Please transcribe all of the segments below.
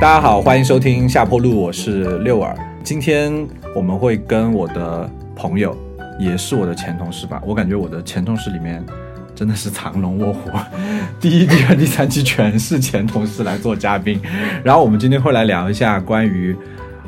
大家好，欢迎收听下坡路，我是六耳。今天我们会跟我的朋友，也是我的前同事吧，我感觉我的前同事里面真的是藏龙卧虎，第一、第二、第三期全是前同事来做嘉宾。然后我们今天会来聊一下关于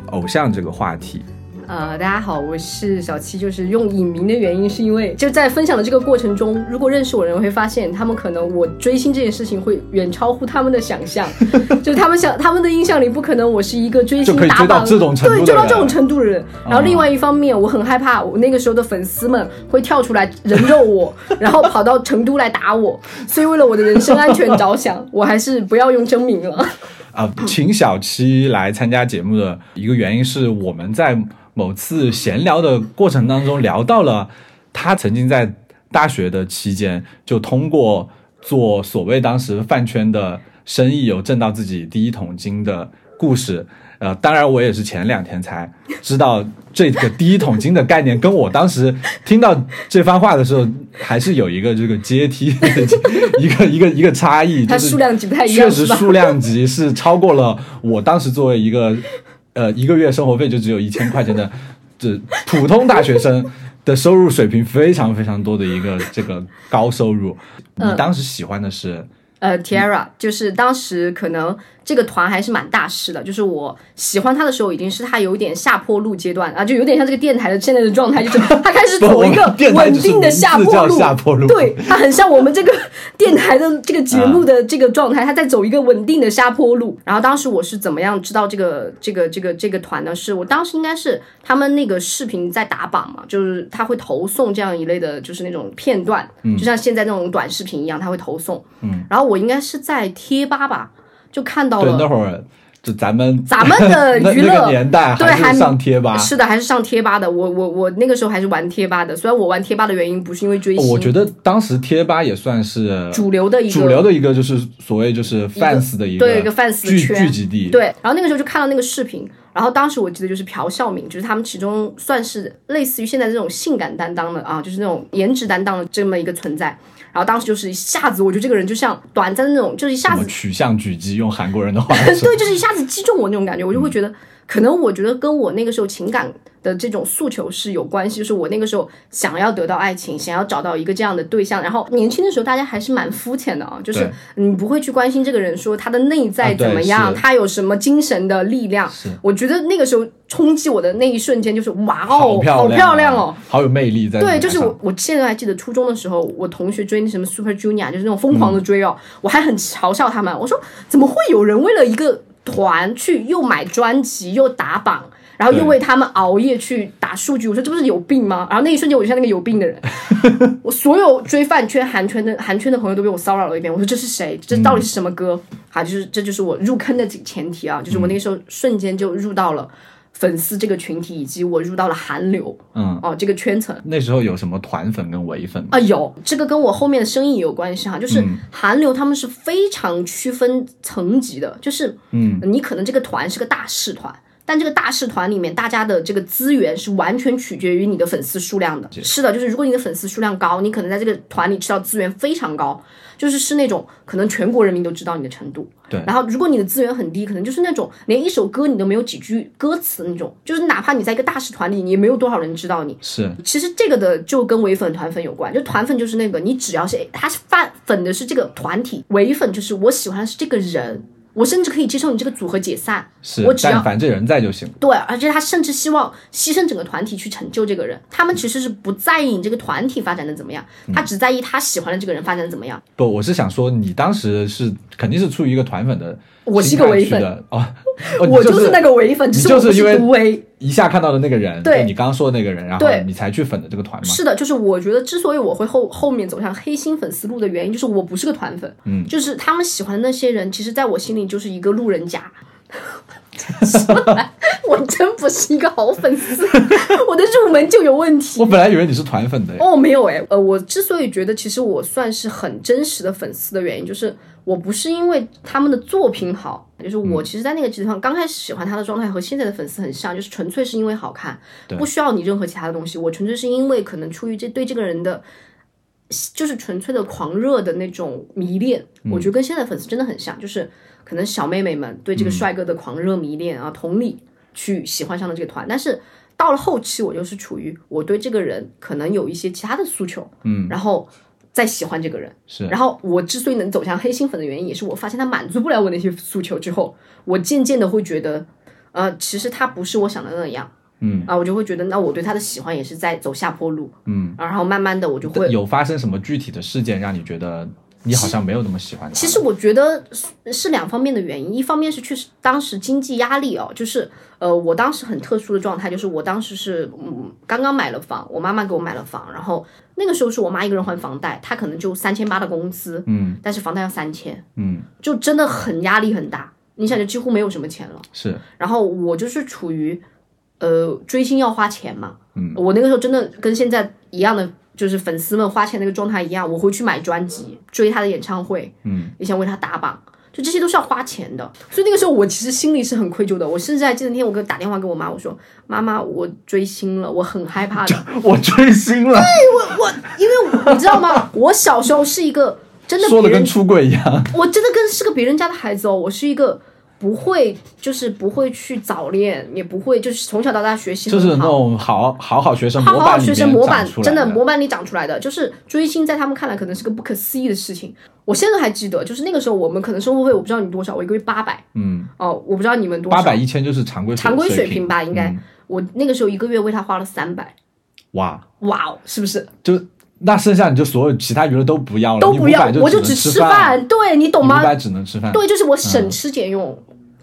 偶像这个话题。呃，大家好，我是小七。就是用隐名的原因，是因为就在分享的这个过程中，如果认识我的人会发现，他们可能我追星这件事情会远超乎他们的想象。就他们想，他们的印象里不可能我是一个追星打榜这种程度对，追到这种程度的人。然后另外一方面，我很害怕我那个时候的粉丝们会跳出来人肉我，然后跑到成都来打我。所以为了我的人身安全着想，我还是不要用真名了。啊，请小七来参加节目的一个原因是我们在。某次闲聊的过程当中，聊到了他曾经在大学的期间，就通过做所谓当时饭圈的生意，有挣到自己第一桶金的故事。呃，当然我也是前两天才知道这个第一桶金的概念，跟我当时听到这番话的时候，还是有一个这个阶梯，一个一个一个差异。它数量级不太一样，确实数量级是超过了我当时作为一个。呃，一个月生活费就只有一千块钱的，这普通大学生的收入水平非常非常多的一个这个高收入。你当时喜欢的是？呃，Tiara，就是当时可能。这个团还是蛮大师的，就是我喜欢他的时候，已经是他有点下坡路阶段啊，就有点像这个电台的现在的状态，就是他开始走一个稳定的下坡路，对他很像我们这个 电台的这个节目的这个状态，他在走一个稳定的下坡路。然后当时我是怎么样知道这个这个这个这个团呢？是我当时应该是他们那个视频在打榜嘛，就是他会投送这样一类的，就是那种片段，就像现在那种短视频一样，他会投送。嗯，然后我应该是在贴吧吧。就看到了，那会儿就咱们咱们的 娱乐年代，对，还是上贴吧，是的，还是上贴吧的。我我我那个时候还是玩贴吧的，虽然我玩贴吧的原因不是因为追星，我觉得当时贴吧也算是主流的一个主流的一个，就是所谓就是 fans 的一个对一个 fans 聚聚集地。对，然后那个时候就看到那个视频，然后当时我记得就是朴孝敏，就是他们其中算是类似于现在这种性感担当的啊，就是那种颜值担当的这么一个存在。然后当时就是一下子，我觉得这个人就像短暂的那种，就是一下子取向狙击，用韩国人的话，对，就是一下子击中我那种感觉，我就会觉得，可能我觉得跟我那个时候情感。的这种诉求是有关系，就是我那个时候想要得到爱情，想要找到一个这样的对象。然后年轻的时候，大家还是蛮肤浅的啊，就是你不会去关心这个人说他的内在怎么样，他有什么精神的力量。我觉得那个时候冲击我的那一瞬间就是哇哦，好漂亮哦，好有魅力在。对，就是我，我现在还记得初中的时候，我同学追那什么 Super Junior，就是那种疯狂的追哦，我还很嘲笑他们，我说怎么会有人为了一个团去又买专辑又打榜？然后又为他们熬夜去打数据，我说这不是有病吗？然后那一瞬间我就像那个有病的人，我所有追饭圈韩圈的韩圈的朋友都被我骚扰了一遍。我说这是谁？这到底是什么歌？好，就是这就是我入坑的前提啊，就是我那个时候瞬间就入到了粉丝这个群体，以及我入到了韩流，嗯哦这个圈层。那时候有什么团粉跟唯粉啊？有这个跟我后面的生意有关系哈，就是韩流他们是非常区分层级的，就是嗯，你可能这个团是个大势团。但这个大师团里面，大家的这个资源是完全取决于你的粉丝数量的。是的，就是如果你的粉丝数量高，你可能在这个团里吃到资源非常高，就是是那种可能全国人民都知道你的程度。对。然后如果你的资源很低，可能就是那种连一首歌你都没有几句歌词那种，就是哪怕你在一个大师团里，你也没有多少人知道你。是。其实这个的就跟唯粉团粉有关，就团粉就是那个你只要是他是泛粉的是这个团体，唯粉就是我喜欢的是这个人。我甚至可以接受你这个组合解散，是，我只要反正人在就行。对，而且他甚至希望牺牲整个团体去成就这个人。他们其实是不在意你这个团体发展的怎么样，他只在意他喜欢的这个人发展的怎么样。不，我是想说，你当时是肯定是出于一个团粉的。我是一个唯粉。哦，我就是那个唯粉，只是就是因为一下看到的那个人，对。你刚刚说的那个人，然后你才去粉的这个团吗？是的，就是我觉得之所以我会后后面走向黑心粉丝路的原因，就是我不是个团粉，嗯，就是他们喜欢的那些人，其实在我心里就是一个路人甲。我真不是一个好粉丝，我的入门就有问题。我本来以为你是团粉的哦，没有哎，呃，我之所以觉得其实我算是很真实的粉丝的原因，就是我不是因为他们的作品好，就是我其实，在那个集团刚开始喜欢他的状态和现在的粉丝很像，就是纯粹是因为好看，不需要你任何其他的东西，我纯粹是因为可能出于这对这个人的。就是纯粹的狂热的那种迷恋，我觉得跟现在粉丝真的很像，就是可能小妹妹们对这个帅哥的狂热迷恋啊，同理去喜欢上了这个团，但是到了后期，我就是处于我对这个人可能有一些其他的诉求，嗯，然后再喜欢这个人，是，然后我之所以能走向黑心粉的原因，也是我发现他满足不了我那些诉求之后，我渐渐的会觉得，呃，其实他不是我想的那样。嗯。啊，我就会觉得，那我对他的喜欢也是在走下坡路。嗯，然后慢慢的我就会有发生什么具体的事件让你觉得你好像没有那么喜欢他？其实我觉得是两方面的原因，一方面是确实当时经济压力哦，就是呃，我当时很特殊的状态，就是我当时是嗯刚刚买了房，我妈妈给我买了房，然后那个时候是我妈一个人还房贷，她可能就三千八的工资，嗯，但是房贷要三千，嗯，就真的很压力很大，你想就几乎没有什么钱了，是，然后我就是处于。呃，追星要花钱嘛？嗯，我那个时候真的跟现在一样的，就是粉丝们花钱那个状态一样。我会去买专辑，追他的演唱会，嗯，也想为他打榜，就这些都是要花钱的。所以那个时候我其实心里是很愧疚的。我甚至还记得那天我给打电话给我妈，我说：“妈妈，我追星了，我很害怕的。”我追星了。对，我我，因为你知道吗？我小时候是一个真的说的跟出轨一样，我真的跟是个别人家的孩子哦，我是一个。不会，就是不会去早恋，也不会就是从小到大学习就是那种好好好学生，好好学生模板真的模板里长出来的，就是追星在他们看来可能是个不可思议的事情。我现在还记得，就是那个时候我们可能生活费我不知道你多少，我一个月八百，嗯，哦，我不知道你们多少，八百一千就是常规常规水平吧，应该。我那个时候一个月为他花了三百，哇。哇哦，是不是？就那剩下你就所有其他娱乐都不要了，都不要，我就只吃饭，对你懂吗？五百只能吃饭，对，就是我省吃俭用。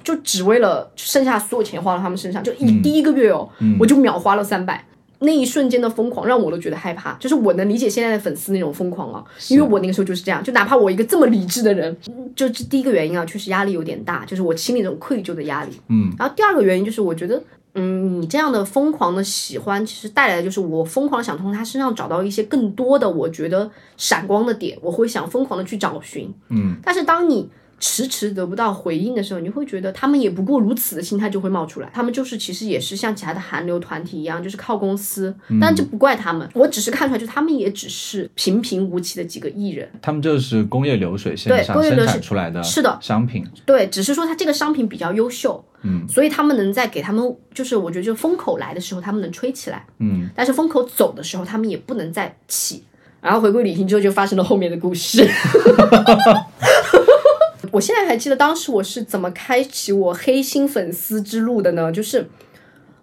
就只为了剩下所有钱花到他们身上，就一第一个月哦，我就秒花了三百。那一瞬间的疯狂让我都觉得害怕，就是我能理解现在的粉丝那种疯狂啊，因为我那个时候就是这样。就哪怕我一个这么理智的人，就这第一个原因啊，确实压力有点大，就是我心里那种愧疚的压力。嗯，然后第二个原因就是我觉得，嗯，你这样的疯狂的喜欢，其实带来的就是我疯狂想从他身上找到一些更多的我觉得闪光的点，我会想疯狂的去找寻。嗯，但是当你。迟迟得不到回应的时候，你会觉得他们也不过如此的心态就会冒出来。他们就是其实也是像其他的韩流团体一样，就是靠公司。但这不怪他们，我只是看出来，就他们也只是平平无奇的几个艺人。他们就是工业流水线上生产出来的，是的商品。对，只是说他这个商品比较优秀，嗯，所以他们能在给他们，就是我觉得就风口来的时候，他们能吹起来，嗯，但是风口走的时候，他们也不能再起。然后回归旅行之后，就发生了后面的故事。我现在还记得当时我是怎么开启我黑心粉丝之路的呢？就是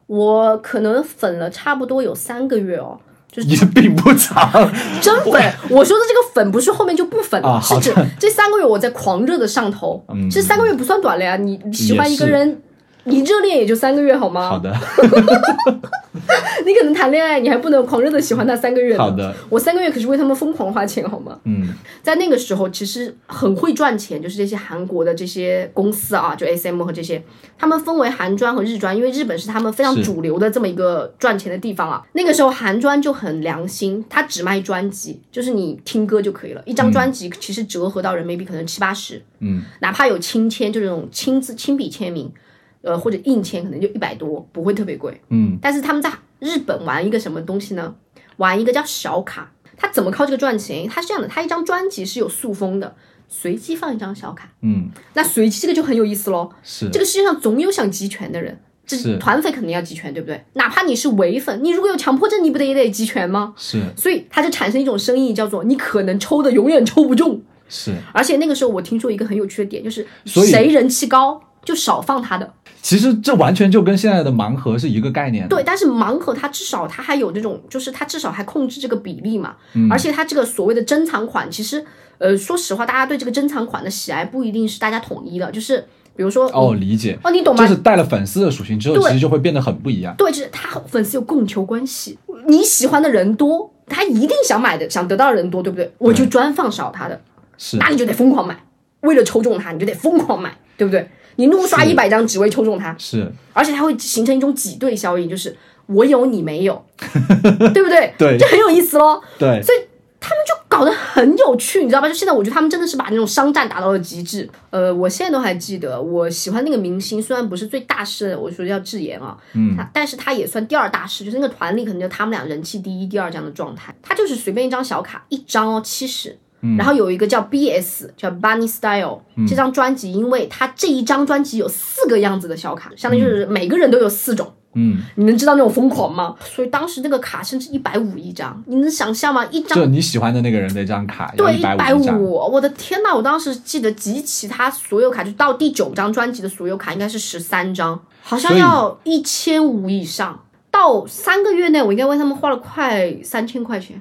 我可能粉了差不多有三个月哦，就是也并不长。真粉，我说的这个粉不是后面就不粉了，是指这三个月我在狂热的上头。这三个月不算短了呀，你喜欢一个人。你热恋也就三个月好吗？好的。你可能谈恋爱，你还不能狂热的喜欢他三个月。好的。我三个月可是为他们疯狂花钱好吗？嗯。在那个时候，其实很会赚钱，就是这些韩国的这些公司啊，就 S M 和这些，他们分为韩专和日专，因为日本是他们非常主流的这么一个赚钱的地方啊。那个时候韩专就很良心，他只卖专辑，就是你听歌就可以了，一张专辑其实折合到人民币可能七八十。嗯。哪怕有亲签，就这种亲自亲笔签名。呃，或者硬签可能就一百多，不会特别贵。嗯，但是他们在日本玩一个什么东西呢？玩一个叫小卡。他怎么靠这个赚钱？他是这样的，他一张专辑是有塑封的，随机放一张小卡。嗯，那随机这个就很有意思喽。是，这个世界上总有想集权的人，这团粉肯定要集权，对不对？哪怕你是伪粉，你如果有强迫症，你不得也得集权吗？是，所以他就产生一种生意，叫做你可能抽的永远抽不中。是，而且那个时候我听说一个很有趣的点，就是谁人气高就少放他的。其实这完全就跟现在的盲盒是一个概念。对，但是盲盒它至少它还有这种，就是它至少还控制这个比例嘛。嗯。而且它这个所谓的珍藏款，其实，呃，说实话，大家对这个珍藏款的喜爱不一定是大家统一的。就是比如说，哦，理解。哦，你懂吗？就是带了粉丝的属性之后，其实就会变得很不一样。对，就是他粉丝有供求关系，你喜欢的人多，他一定想买的、想得到的人多，对不对？我就专放少他的，是，那你就得疯狂买，为了抽中他，你就得疯狂买，对不对？你怒刷一百张只为抽中他，是，而且它会形成一种挤兑效应，就是我有你没有，对不对？对，就很有意思喽。对，所以他们就搞得很有趣，你知道吧？就现在我觉得他们真的是把那种商战达到了极致。呃，我现在都还记得，我喜欢那个明星，虽然不是最大势，我说叫智妍啊，嗯，但是他也算第二大势，就是那个团里可能就他们俩人气第一、第二这样的状态。他就是随便一张小卡，一张哦七十。然后有一个叫 B.S. 叫 Bunny Style 这张专辑，因为它这一张专辑有四个样子的小卡，相当于就是每个人都有四种。嗯，你能知道那种疯狂吗？所以当时那个卡甚至一百五一张，你能想象吗？一张就你喜欢的那个人的一张卡，对，一百五，我的天呐！我当时记得集齐他所有卡，就到第九张专辑的所有卡，应该是十三张，好像要一千五以上。到三个月内，我应该为他们花了快三千块钱。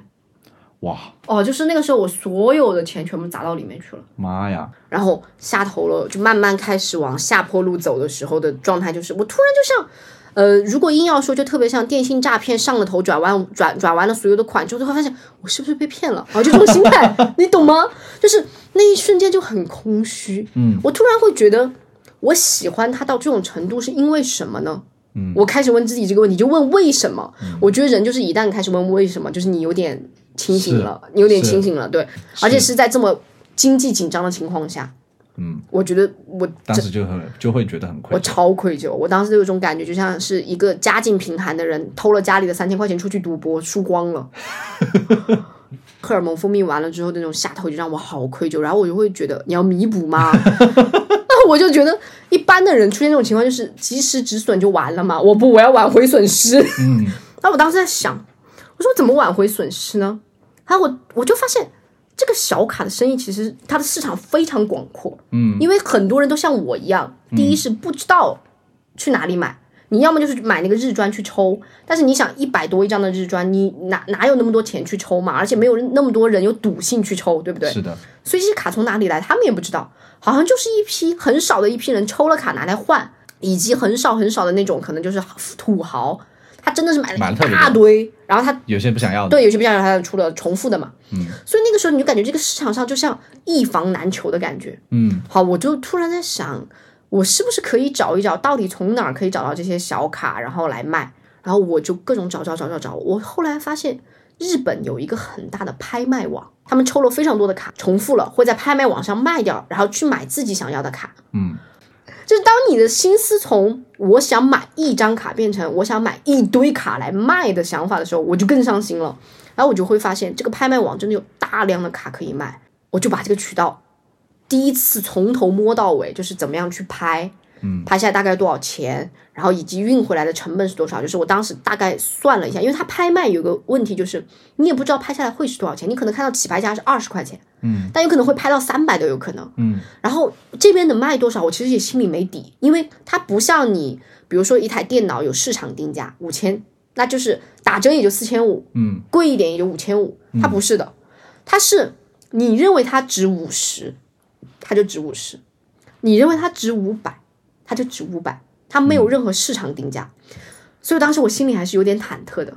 哇！哦，就是那个时候，我所有的钱全部砸到里面去了。妈呀！然后下头了，就慢慢开始往下坡路走的时候的状态，就是我突然就像，呃，如果硬要说，就特别像电信诈骗上了头，转完转转完了所有的款之后，就会发现我是不是被骗了？啊，就这种心态，你懂吗？就是那一瞬间就很空虚。嗯，我突然会觉得，我喜欢他到这种程度是因为什么呢？嗯，我开始问自己这个问题，就问为什么？我觉得人就是一旦开始问为什么，就是你有点。清醒了，你有点清醒了，对，而且是在这么经济紧张的情况下，嗯，我觉得我当时就很就会觉得很愧疚，我超愧疚，我当时有种感觉，就像是一个家境贫寒的人偷了家里的三千块钱出去赌博输光了，荷尔蒙分泌完了之后那种下头就让我好愧疚，然后我就会觉得你要弥补吗？那我就觉得一般的人出现这种情况就是及时止损就完了嘛，我不我要挽回损失，嗯，那我当时在想。我说怎么挽回损失呢？然后我我就发现这个小卡的生意其实它的市场非常广阔，嗯，因为很多人都像我一样，第一是不知道去哪里买，你要么就是买那个日专去抽，但是你想一百多一张的日专，你哪哪有那么多钱去抽嘛？而且没有那么多人有赌性去抽，对不对？是的。所以这些卡从哪里来，他们也不知道，好像就是一批很少的一批人抽了卡拿来换，以及很少很少的那种可能就是土豪。他真的是买了一大堆，然后他有些不想要，对，有些不想要，他出了重复的嘛。嗯，所以那个时候你就感觉这个市场上就像一房难求的感觉。嗯，好，我就突然在想，我是不是可以找一找，到底从哪儿可以找到这些小卡，然后来卖？然后我就各种找找找找找。我后来发现，日本有一个很大的拍卖网，他们抽了非常多的卡，重复了，会在拍卖网上卖掉，然后去买自己想要的卡。嗯。就是当你的心思从我想买一张卡变成我想买一堆卡来卖的想法的时候，我就更伤心了。然后我就会发现这个拍卖网真的有大量的卡可以卖，我就把这个渠道第一次从头摸到尾，就是怎么样去拍。嗯，拍下来大概多少钱，然后以及运回来的成本是多少？就是我当时大概算了一下，因为它拍卖有个问题，就是你也不知道拍下来会是多少钱，你可能看到起拍价是二十块钱，嗯，但有可能会拍到三百都有可能，嗯，然后这边能卖多少，我其实也心里没底，因为它不像你，比如说一台电脑有市场定价五千，那就是打折也就四千五，嗯，贵一点也就五千五，它不是的，它是你认为它值五十，它就值五十，你认为它值五百。它就值五百，它没有任何市场定价，所以当时我心里还是有点忐忑的。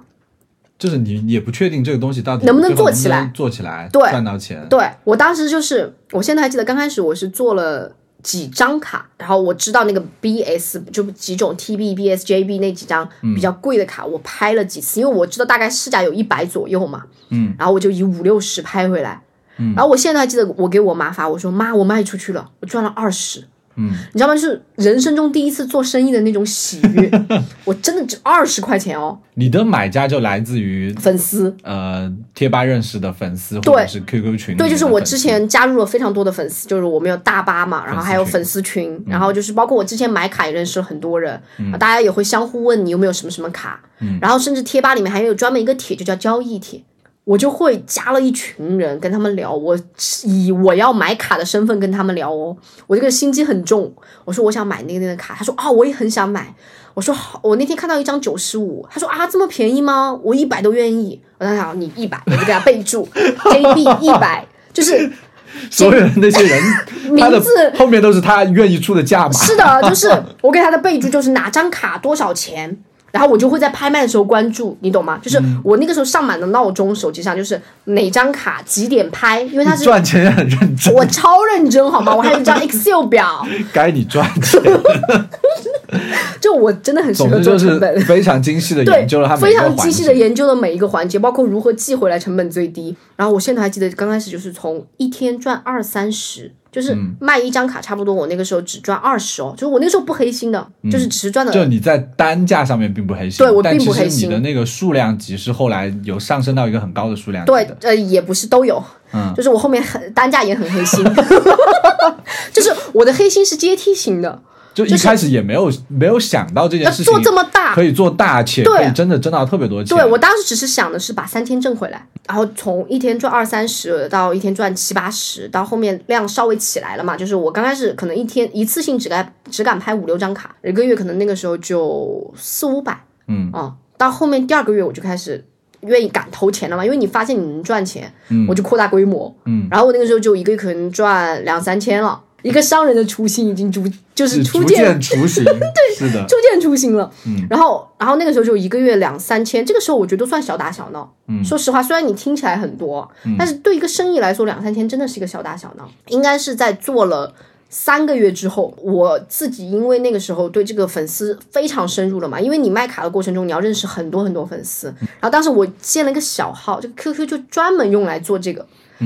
就是你也不确定这个东西到底能不能做起来，做起来，对，赚到钱。对我当时就是，我现在还记得刚开始我是做了几张卡，然后我知道那个 BS 就几种 TB、BSJB 那几张比较贵的卡，我拍了几次，因为我知道大概市价有一百左右嘛，嗯，然后我就以五六十拍回来，嗯，然后我现在还记得我给我妈发，我说妈，我卖出去了，我赚了二十。嗯，你知道吗？就是人生中第一次做生意的那种喜悦，我真的只二十块钱哦。你的买家就来自于粉丝，呃，贴吧认识的粉丝，或者是 QQ 群。对，就是我之前加入了非常多的粉丝，就是我们有大巴嘛，然后还有粉丝群，然后就是包括我之前买卡也认识了很多人，大家也会相互问你有没有什么什么卡，然后甚至贴吧里面还有专门一个帖，就叫交易帖。我就会加了一群人跟他们聊，我以我要买卡的身份跟他们聊哦，我这个心机很重。我说我想买那个那个卡，他说啊我也很想买。我说好，我那天看到一张九十五，他说啊这么便宜吗？我一百都愿意。我在想你一百，我就给他备注 JB 一百，就是 所有的那些人名字后面都是他愿意出的价码。是的，就是我给他的备注就是哪张卡多少钱。然后我就会在拍卖的时候关注，你懂吗？就是我那个时候上满了闹钟，手机上就是哪张卡几点拍，因为它是赚钱也很认真，我超认真好吗？我还有一张 Excel 表，该你赚钱，就我真的很适合成本。非常精细的研究了非常精细的。研究了每一个环节，包括如何寄回来成本最低。然后我现在还记得刚开始就是从一天赚二三十，就是嗯。卖一张卡差不多，我那个时候只赚二十哦，就是我那个时候不黑心的，就是只是赚的嗯就你在单价上面并不黑心，对我并不黑心。你的那个数量级是后来有上升到一个很高的数量对呃，也不是都有，嗯。就是我后面很单价也很黑心，就是我的黑心是阶梯型的，就一开始也没有没有想到这件事情做这么大可，以做大，且对可以真的挣到特别多钱。对我当时只是想的是把三天挣回来，然后从一天赚二三十到一天赚七八十，到后面量稍微起来了嘛，就是我刚开始可能一天一次性只敢只敢拍五六张卡，一个月可能那个时候就四五百嗯啊、到后面第二个月我就开始。愿意敢投钱了嘛？因为你发现你能赚钱，嗯我就扩大规模，嗯，然后我那个时候就一个月可能赚两三千了，一个商人的雏形已经逐就是初见渐雏形，对，是的，初见雏形了。嗯，然后然后那个时候就一个月两三千，这个时候我觉得都算小打小闹。嗯，说实话，虽然你听起来很多，但是对一个生意来说，两三千真的是一个小打小闹。应该是在做了。三个月之后，我自己因为那个时候对这个粉丝非常深入了嘛，因为你卖卡的过程中，你要认识很多很多粉丝。然后当时我建了一个小号，这个 QQ 就专门用来做这个。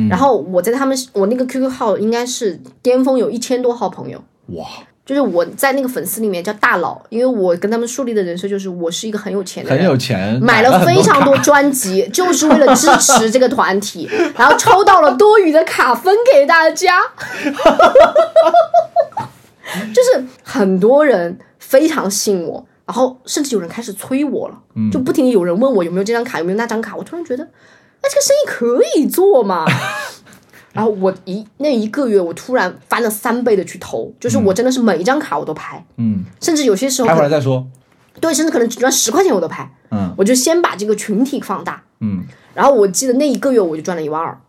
然后我在他们，我那个 QQ 号应该是巅峰有一千多号朋友。哇，就是我在那个粉丝里面叫大佬，因为我跟他们树立的人设就是我是一个很有钱的人，很有钱，买了非常多专辑，就是为了支持这个团体，然后抽到了多余的卡分给大家，就是很多人非常信我，然后甚至有人开始催我了，就不停地有人问我有没有这张卡，有没有那张卡，我突然觉得，哎，这个生意可以做吗。然后我一那一个月，我突然翻了三倍的去投，就是我真的是每一张卡我都拍，嗯，甚至有些时候拍回来再说，对，甚至可能只赚十块钱我都拍，嗯。我就先把这个群体放大，嗯，然后我记得那一个月我就赚了一万二，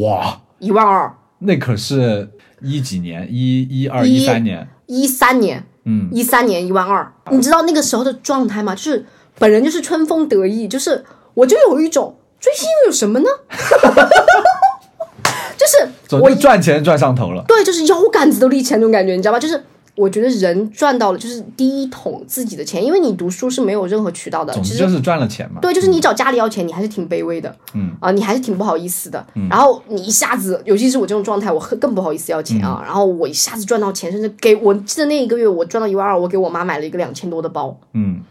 哇，一万二，那可是一几年，一一二一一三年，一三年，嗯，一三年一万二，你知道那个时候的状态吗？就是本人就是春风得意，就是我就有一种追星又有什么呢？就是我赚钱赚上头了，对，就是腰杆子都立起来那种感觉，你知道吧？就是我觉得人赚到了就是第一桶自己的钱，因为你读书是没有任何渠道的，总之就是赚了钱嘛，对，就是你找家里要钱，你还是挺卑微的，嗯啊，你还是挺不好意思的。然后你一下子，尤其是我这种状态，我更更不好意思要钱嗯啊。然后我一下子赚到钱，甚至给我记得那一个月我赚到一万二，我给我妈买了一个两千多的包，嗯，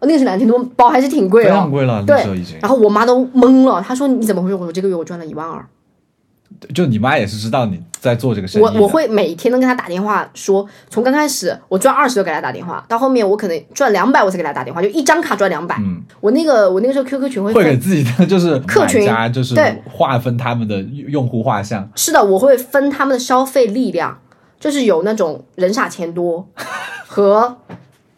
呃那个是两千多包，还是挺贵非哦，常贵了，那对时候已经，然后我妈都懵了，她说你怎么回事？我说这个月我赚了一万二。就你妈也是知道你在做这个生意，我我会每天都跟她打电话说，从刚开始我赚二十就给她打电话，到后面我可能赚两百我才给她打电话，就一张卡赚两百、嗯我那个我那个时候 QQ 群会会给，自己的就是客群家就是对划分他们的用户画像，是的，我会分他们的消费力量，就是有那种人傻钱多和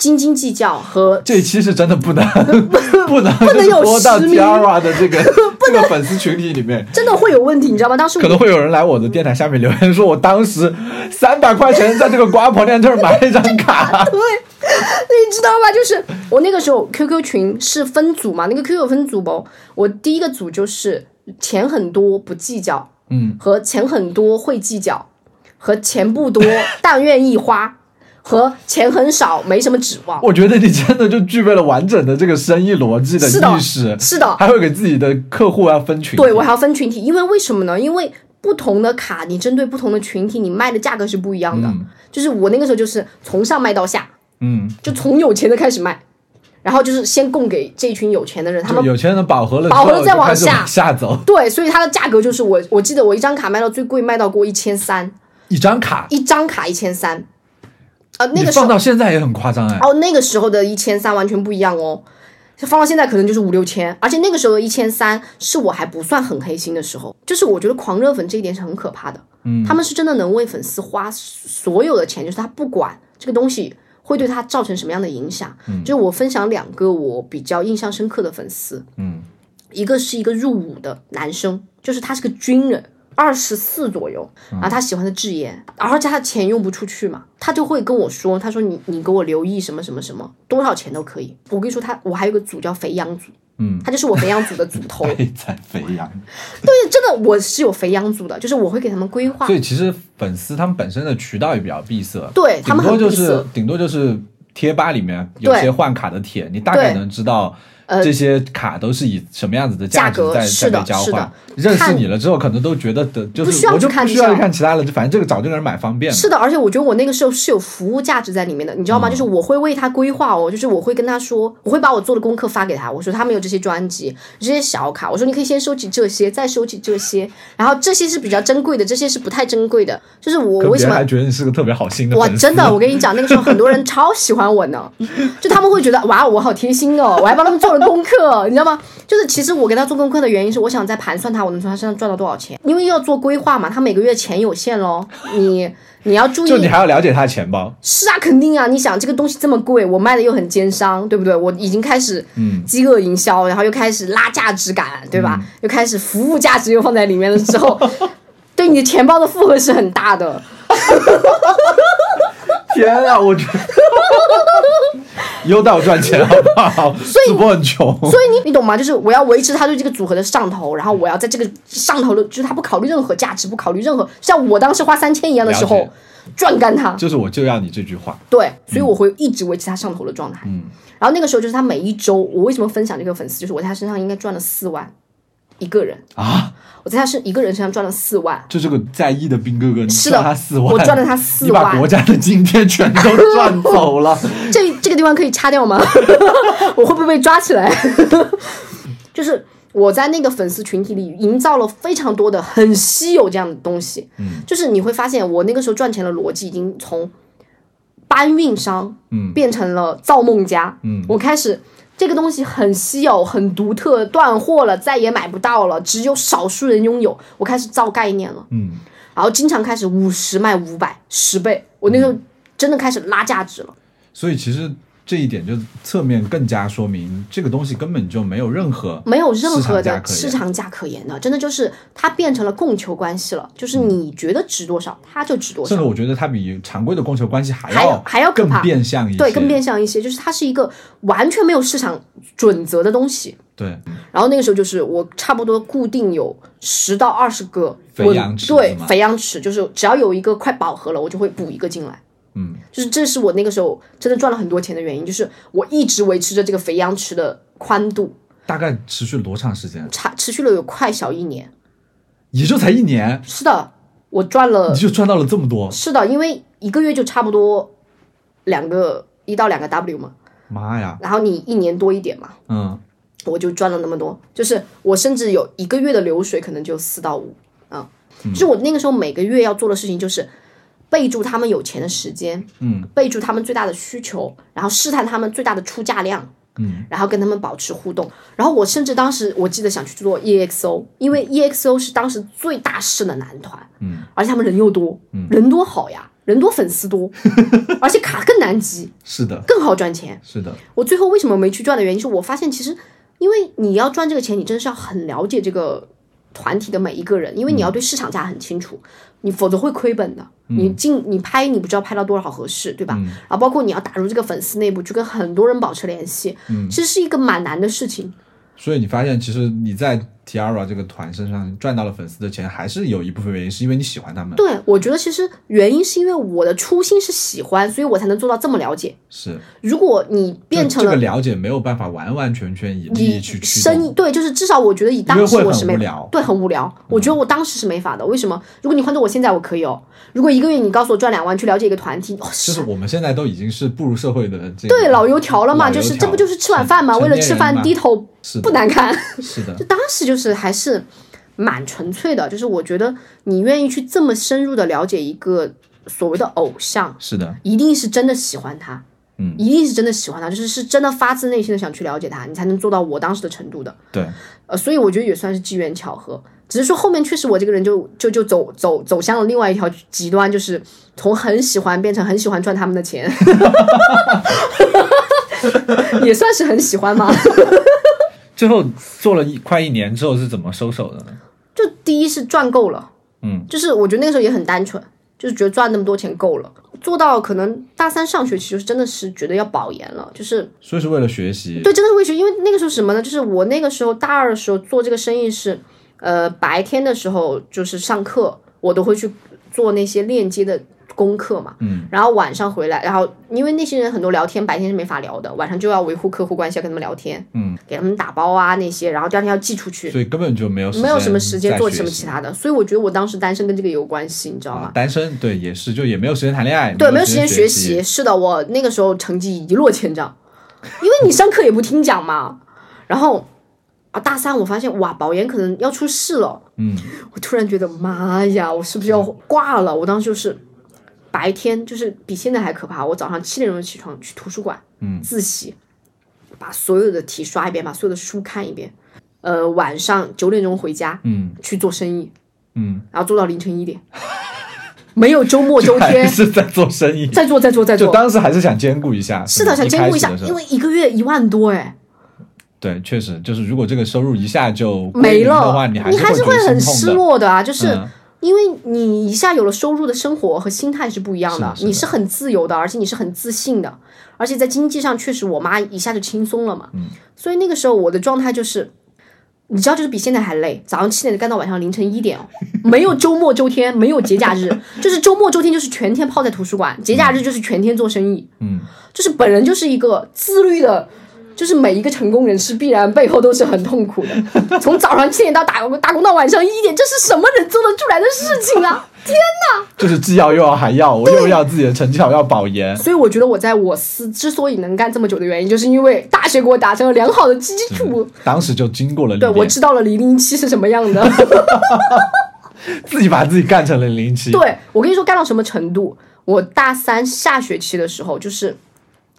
斤斤计较和这一期是真的不能 不能不能有播到实名 Tiara 的这个 这个粉丝群体里面。真的会有问题，你知道吗？当时可能会有人来我的电台下面留言说，我当时三百块钱在这个瓜婆店这儿买了一张卡，对，你知道吧？就是我那个时候 QQ 群是分组嘛，那个 QQ 有分组不？我第一个组就是钱很多不计较，嗯，和钱很多会计较，和钱不多但愿意花，和钱很少没什么指望。我觉得你真的就具备了完整的这个生意逻辑的意识，是的，还会给自己的客户要分群体，对我还要分群体，因为为什么呢？因为不同的卡，你针对不同的群体，你卖的价格是不一样的。嗯就是我那个时候就是从上卖到下，嗯，就从有钱的开始卖，然后就是先供给这一群有钱的人，他们有钱人饱和了，饱和了再往下下走，对，所以它的价格就是我我记得我一张卡卖到最贵卖到过一千三，一张卡，一张卡一千三，呃那个时候放到现在也很夸张哎，哦那个时候的一千三完全不一样哦。放到现在可能就是五六千，而且那个时候的一千三是我还不算很黑心的时候，就是我觉得狂热粉这一点是很可怕的，嗯，他们是真的能为粉丝花所有的钱，就是他不管这个东西会对他造成什么样的影响，嗯，就是我分享两个我比较印象深刻的粉丝，嗯，一个是一个入伍的男生，就是他是个军人，二十四左右，然后他喜欢的智妍，而且他的钱用不出去嘛，他就会跟我说，他说你你给我留意什么什么什么，多少钱都可以。我跟你说他，我还有个组叫肥羊组，嗯，他就是我肥羊组的组头。可 以在肥羊。对，真的我是有肥羊组的，就是我会给他们规划所，以其实粉丝他们本身的渠道也比较闭塞，对他们很多就是顶多就是贴吧里面有些换卡的帖，你大概能知道。呃这些卡都是以什么样子的价格在是的在被交的？认识你了之后，可能都觉得的，就不需要是我就不需要去看其他的，就反正这个找这个人买方便了。是的，而且我觉得我那个时候是有服务价值在里面的，你知道吗？就是我会为他规划哦，就是我会跟他说，我会把我做的功课发给他，我说他们有这些专辑，这些小卡，我说你可以先收集这些，再收集这些，然后这些是比较珍贵的，这些是不太珍贵的，就是我为什么还觉得你是个特别好心的哇，粉丝真的，我跟你讲，那个时候很多人 超喜欢我呢，就他们会觉得哇，我好贴心哦，我还帮他们做了功课，你知道吗？就是其实我给他做功课的原因是，我想在盘算他我能从他身上赚到多少钱，因为要做规划嘛，他每个月钱有限喽，你你要注意就你还要了解他的钱包，是啊，肯定啊！你想这个东西这么贵，我卖的又很奸商，对不对？我已经开始饥饿营销，然后又开始拉价值感，对吧？又开始服务价值又放在里面了之后，对你的钱包的负荷是很大的。天啊，我觉得以后带我赚钱好不好？主播很穷，所以你你懂吗？就是我要维持他对这个组合的上头，然后我要在这个上头的，就是他不考虑任何价值，不考虑任何像我当时花三千一样的时候赚干他。就是我就要你这句话。对，所以我会一直维持他上头的状态。嗯，然后那个时候就是他每一周，我为什么分享这个粉丝，就是我在他身上应该赚了四万一个人啊！我在他身一个人身上赚了四万。就这个在意的兵哥哥，你是的赚他四万，我赚了他4你把万国家的津贴全都赚走了。这这个地方可以掐掉吗？我会不会被抓起来？就是我在那个粉丝群体里营造了非常多的很稀有这样的东西，嗯，就是你会发现我那个时候赚钱的逻辑已经从搬运商，嗯，变成了造梦家，嗯，我开始。这个东西很稀有、很独特，断货了，再也买不到了，只有少数人拥有。我开始造概念了，嗯，然后经常开始五十卖五百，十倍。我那时候真的开始拉价值了。所以其实这一点就侧面更加说明，这个东西根本就没有任何没有任何的市市场价可言的，真的就是它变成了供求关系了，就是你觉得值多少，它就值多少。甚至我觉得它比常规的供求关系还还要更还要更变相一些，对，更变相一些，就是它是一个完全没有市场准则的东西。对，然后那个时候就是我差不多固定有十到二十个肥羊池对肥羊池，就是只要有一个快饱和了，我就会补一个进来。嗯，就是这是我那个时候真的赚了很多钱的原因，就是我一直维持着这个肥羊池的宽度，大概持续了多长时间？差持续了有快小一年。也就才一年，是的，我赚了你就赚到了这么多，是的，因为一个月就差不多两个一到两个 W 嘛，妈呀！然后你一年多一点嘛，嗯，我就赚了那么多。就是我甚至有一个月的流水可能就四到五啊，就是我那个时候每个月要做的事情就是备注他们有钱的时间，嗯，备注他们最大的需求，然后试探他们最大的出价量。嗯，然后跟他们保持互动，然后我甚至当时我记得想去做 EXO，因为 EXO 是当时最大势的男团，嗯，而且他们人又多，嗯，人多好呀，人多粉丝多，而且卡更难集，是的，更好赚钱。是的，我最后为什么没去赚的原因是我发现其实，因为你要赚这个钱，你真的是要很了解这个团体的每一个人，因为你要对市场价很清楚，你否则会亏本的。你进你拍，你不知道拍到多少合适，对吧？然后包括你要打入这个粉丝内部，去跟很多人保持联系，其实是一个蛮难的事情。所以你发现，其实你在 Tiara 这个团身上赚到了粉丝的钱，还是有一部分原因是因为你喜欢他们。对，我觉得其实原因是因为我的初心是喜欢，所以我才能做到这么了解。是，如果你变成了这个了解没有办法完完全全以利益以去驱。生意对，就是至少我觉得以当时我是没聊嗯对很无聊，我觉得我当时是没法的。为什么？如果你换做我现在，我可以哦。如果一个月你告诉我赚两万去了解一个团体，哦，就是我们现在都已经是步入社会的这个对老油条了嘛，就是这不就是吃晚饭嘛？为了吃饭低头是不难看。是的 就，当时就是还是蛮纯粹的，就是我觉得你愿意去这么深入的了解一个所谓的偶像，是的，一定是真的喜欢他，嗯，一定是真的喜欢他，就是是真的发自内心的想去了解他，你才能做到我当时的程度的。对，呃，所以我觉得也算是机缘巧合，只是说后面确实我这个人就就就走走走向了另外一条极端，就是从很喜欢变成很喜欢赚他们的钱，也算是很喜欢嘛。最后做了一快一年之后是怎么收手的呢？就第一是赚够了，嗯，就是我觉得那个时候也很单纯，就是觉得赚那么多钱够了，做到可能大三上学期就是真的是觉得要保研了，就是所以是为了学习，对，真的是为学，因为那个时候什么呢？就是我那个时候大二的时候做这个生意是，呃，白天的时候就是上课，我都会去做那些链接的功课嘛，嗯，然后晚上回来，然后因为那些人很多聊天白天是没法聊的，晚上就要维护客户关系，要跟他们聊天，嗯，给他们打包啊那些，然后第二天要寄出去，所以根本就没有没有什么时间做什么其其他的，所以我觉得我当时单身跟这个有关系，你知道吗？啊，单身对也是，就也没有时间谈恋爱，对，没有有时间学习。是的，我那个时候成绩一落千丈，因为你上课也不听讲嘛。然后啊，大三我发现哇，保研可能要出事了。嗯，我突然觉得妈呀，我是不是要挂了？我当时就是白天就是比现在还可怕，我早上七点钟起床去图书馆，嗯，自习，把所有的题刷一遍，把所有的书看一遍。呃，晚上九点钟回家，嗯。去做生意，嗯，然后做到凌晨一点，没有周末周天，是在做生意，在做在做再就做。当时还是想兼顾一下，是的，想兼顾一下因为一个月一万多哎，对，确实就是如果这个收入一下就没了。的话，了，你还是会很失。落的啊，就是。嗯因为你一下有了收入的生活和心态是不一样的，你是很自由的，而且你是很自信的，而且在经济上确实我妈一下就轻松了嘛，嗯所以那个时候我的状态就是，你知道就是比现在还累，早上七点干到晚上凌晨一点哦，没有周末周天，没有节假日，就是周末周天就是全天泡在图书馆，节假日就是全天做生意，嗯，就是本人就是一个自律的。就是每一个成功人士必然背后都是很痛苦的，从早上七点到打工打工到晚上一点，这是什么人做得出来的事情啊？天哪！就是既要又要还要，我又要自己的成绩好，要保研，所以我觉得我在我司之所以能干这么久的原因，就是因为大学给我打成了良好的基础。当时就经过了对，我，知道了零零七是什么样的。自己把自己干成了零零七。对我跟你说，干到什么程度？我大三下学期的时候，就是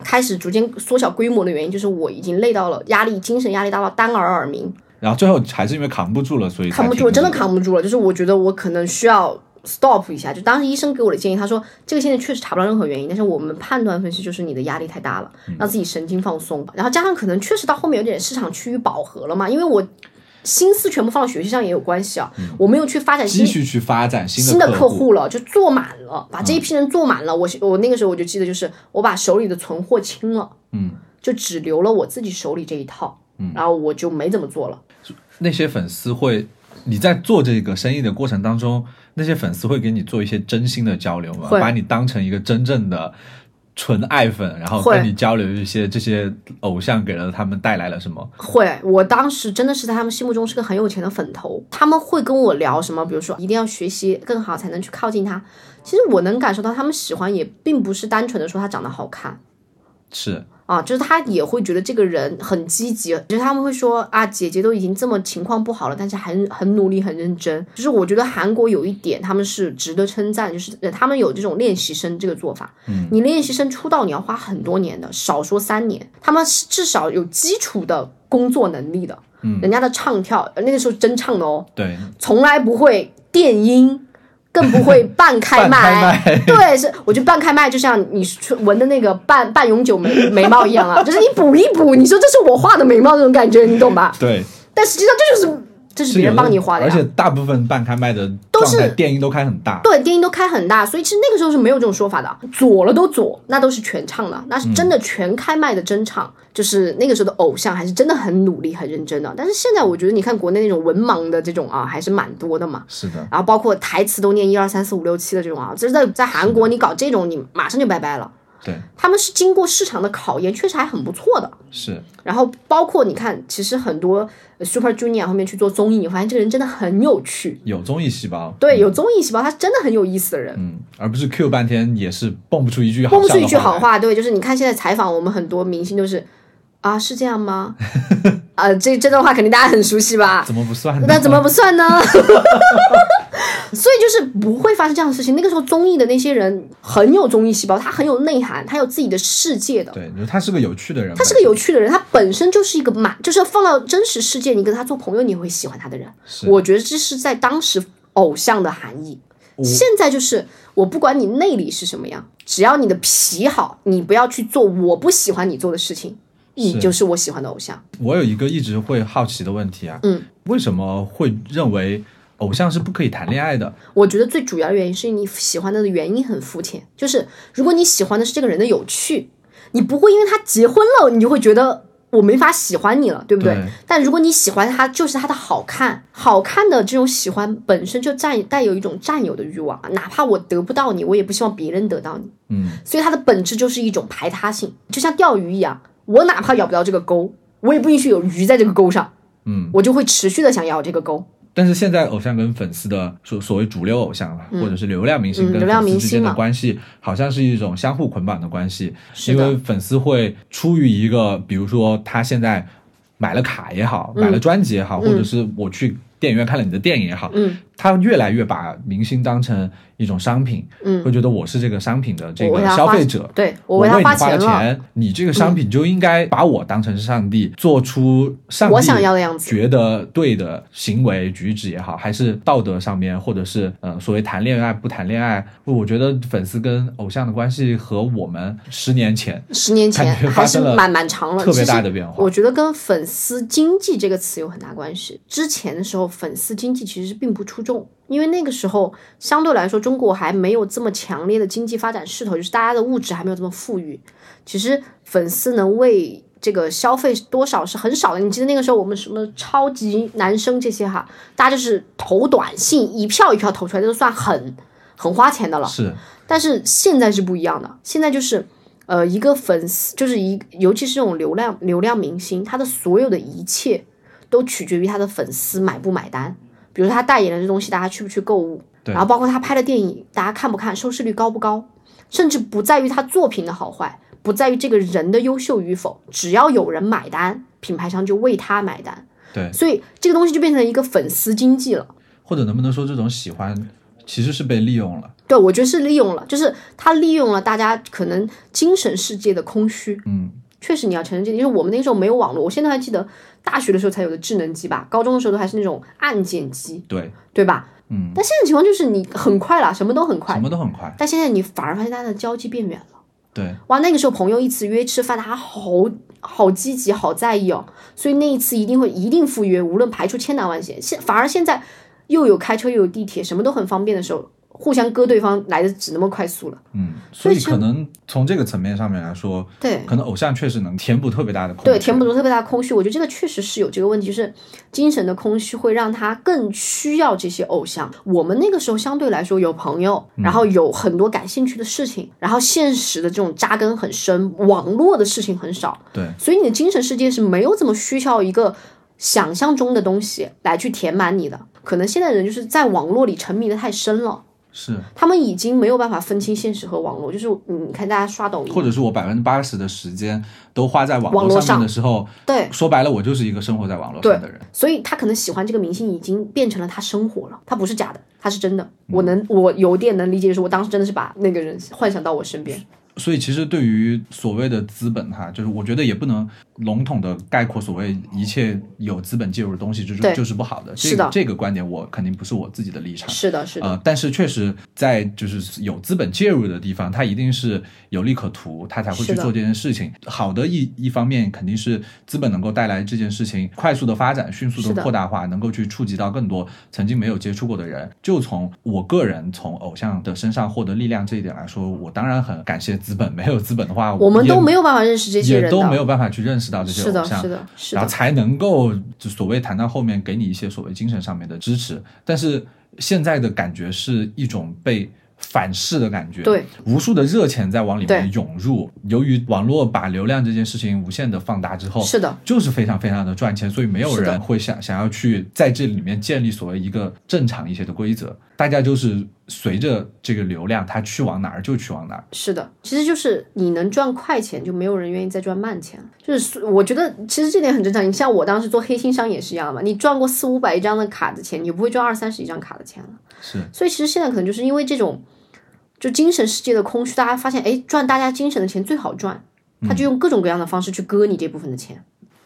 开始逐渐缩小规模的原因，就是我已经累到了，压力、精神压力大到单耳耳鸣，然后最后还是因为扛不住了，所以扛不住了，真的扛不住了。就是我觉得我可能需要 stop 一下。就当时医生给我的建议，他说这个现在确实查不到任何原因，但是我们判断分析就是你的压力太大了，让自己神经放松。然后加上可能确实到后面有点市场趋于饱和了嘛，因为我心思全部放到学习上也有关系啊，我没有去发展新继续去发展新新的客客户了，就做满了，把这一批人做满了。我我那个时候我就记得，就是我把手里的存货清了，嗯，就只留了我自己手里这一套，嗯，然后我就没怎么做了。那些粉丝会，你在做这个生意的过程当中，那些粉丝会给你做一些真心的交流吗？会。把你当成一个真正的纯爱粉，然后跟你交流一些这些偶像给了他们带来了什么？会，我当时真的是在他们心目中是个很有钱的粉头，他们会跟我聊什么，比如说一定要学习更好才能去靠近他。其实我能感受到他们喜欢，也并不是单纯的说他长得好看。是，啊，就是他也会觉得这个人很积极，就是他们会说啊，姐姐都已经这么情况不好了，但是还很努力、很认真。就是我觉得韩国有一点他们是值得称赞，就是呃他们有这种练习生这个做法。嗯，你练习生出道你要花很多年的，少说三年，他们是至少有基础的工作能力的。嗯，人家的唱跳呃那个时候真唱的哦，对，从来不会电音，更不会半开麦。麦对，是我觉得半开麦就像你纹的那个半半永久眉眉毛一样啊，就是你补一补，你说这是我画的眉毛那种感觉，你懂吧？对，但实际上这就是这是别人帮你花的呀。而且大部分半开麦的都是电音都开很大，对，电音都开很大，所以其实那个时候是没有这种说法的。左了都左，那都是全唱的，那是真的全开麦的真唱。就是那个时候的偶像，还是真的很努力、很认真的。但是现在我觉得，你看国内那种文盲的这种啊，还是蛮多的嘛。是的，然后包括台词都念一二三四五六七的这种啊，这是在在韩国你搞这种，你马上就拜拜了。对，他们是经过市场的考验，确实还很不错的。是，然后包括你看，其实很多呃 Super Junior 后面去做综艺，你发现这个人真的很有趣，有综艺细胞，对，有综艺细胞，他真的很有意思的人。嗯，而不是 Q 半天也是蹦不出一句好蹦不出一句好话，对，就是你看现在采访我们很多明星都是啊，是这样吗？啊，这这段话肯定大家很熟悉吧？怎么不算呢？那怎么不算呢？所以就是不会发生这样的事情。那个时候综艺的那些人很有综艺细胞，他很有内涵，他有自己的世界的。对，就是他是个有趣的人，他是个有趣的人，他本身就是一个满，就是放到真实世界，你跟他做朋友，你会喜欢他的人。我觉得这是在当时偶像的含义。现在就是我不管你内里是什么样，只要你的皮好，你不要去做我不喜欢你做的事情，你就是我喜欢的偶像。我有一个一直会好奇的问题啊，嗯，为什么会认为偶像是不可以谈恋爱的？我觉得最主要的原因是你喜欢他的原因很肤浅，就是如果你喜欢的是这个人的有趣，你不会因为他结婚了，你就会觉得我没法喜欢你了，对不对？对但如果你喜欢他，就是他的好看，好看的这种喜欢本身就占带有一种占有的欲望，哪怕我得不到你，我也不希望别人得到你。嗯，所以它的本质就是一种排他性，就像钓鱼一样，我哪怕咬不到这个钩，我也不允许有鱼在这个钩上，嗯，我就会持续的想咬这个钩。但是现在偶像跟粉丝的所所谓主流偶像啊，或者是流量明星跟粉丝之间的关系，好像是一种相互捆绑的关系。因为粉丝会出于一个，比如说他现在买了卡也好，买了专辑也好，或者是我去电影院看了你的电影也好，嗯，他越来越把明星当成一种商品，嗯。会觉得我是这个商品的这个消费者，对我为他你花了。钱你这个商品就应该把我当成是上帝，做出上帝我想要的样子。觉得对的行为举止也好，还是道德上面，或者是呃所谓谈恋爱不谈恋爱，我觉得粉丝跟偶像的关系和我们十年前十年前还是蛮蛮长了，特别大的变化。我觉得跟粉丝经济这个词有很大关系。之前的时候，粉丝经济其实并不出众，因为那个时候相对来说中国还没有这么强烈的经济发展势头，就是大家的物质还没有这么富裕。其实粉丝能为这个消费多少是很少的。你记得那个时候我们什么超级男生这些哈，大家就是投短信一票一票投出来，这都算很很花钱的了。是但是现在是不一样的，现在就是，呃，一个粉丝就是一，尤其是这种流量流量明星，他的所有的一切都取决于他的粉丝买不买单。比如他代言的这东西，大家去不去购物，对然后包括他拍的电影，大家看不看，收视率高不高，甚至不在于他作品的好坏，不在于这个人的优秀与否，只要有人买单，品牌商就为他买单。对，所以这个东西就变成一个粉丝经济了。或者能不能说这种喜欢其实是被利用了？对，我觉得是利用了，就是他利用了大家可能精神世界的空虚。嗯，确实你要承认这点，因为我们那时候没有网络，我现在还记得大学的时候才有的智能机吧，高中的时候都还是那种按键机，对，对吧？嗯，但现在情况就是你很快了，什么都很快什，么都很快，但现在你反而发现大家的交际变远了。对，哇，那个时候朋友一次约吃饭，他好好积极，好在意哦，所以那一次一定会一定赴约，无论排除千难万险。现反而现在又有开车又有地铁，什么都很方便的时候，互相割对方来的只那么快速了。嗯，所以可能从这个层面上面来说，对，可能偶像确实能填补特别大的空对，填补出特别大的空虚，我觉得这个确实是有这个问题，就是精神的空虚会让他更需要这些偶像。我们那个时候相对来说有朋友，然后有很多感兴趣的事情，然后现实的这种扎根很深，网络的事情很少，对，所以你的精神世界是没有怎么需要一个想象中的东西来去填满你的。可能现在人就是在网络里沉迷的太深了。是，他们已经没有办法分清现实和网络，就是你看大家刷抖音，或者是我百分之八十的时间都花在网网络上面上的时候，对，说白了，我就是一个生活在网络上的人。所以他可能喜欢这个明星，已经变成了他生活了，他不是假的，他是真的。我能，我有点能理解，就是我当时真的是把那个人幻想到我身边。所以其实对于所谓的资本哈，就是我觉得也不能笼统的概括所谓一切有资本介入的东西就是就是不好的。这是的个这个观点我肯定不是我自己的立场。是的，是的，呃，但是确实在就是有资本介入的地方，它一定是有利可图，它才会去做这件事情。好的一一方面肯定是资本能够带来这件事情快速的发展、迅速的的扩大化，能够去触及到更多曾经没有接触过的人。就从我个人从偶像的身上获得力量这一点来说，我当然很感谢资本。没有资本的话，我们都没有办法认识这些也人也，都没有办法去认识到这些是的，偶像。是。的，是的，然后才能够就所谓谈到后面给你一些所谓精神上面的支持，但是现在的感觉是一种被反噬的感觉，对，无数的热钱在往里面涌入，由于网络把流量这件事情无限的放大之后，是的，就是非常非常的赚钱，所以没有人会想想要去在这里面建立所谓一个正常一些的规则，大家就是随着这个流量，它去往哪儿就去往哪儿。是的，其实就是你能赚快钱，就没有人愿意再赚慢钱了。就是我觉得其实这点很正常。你像我当时做黑心商也是一样的嘛，你赚过四五百一张的卡的钱，你不会赚二三十一张卡的钱了。是，所以其实现在可能就是因为这种就精神世界的空虚，大家发现哎，赚大家精神的钱最好赚，他就用各种各样的方式去割你这部分的钱。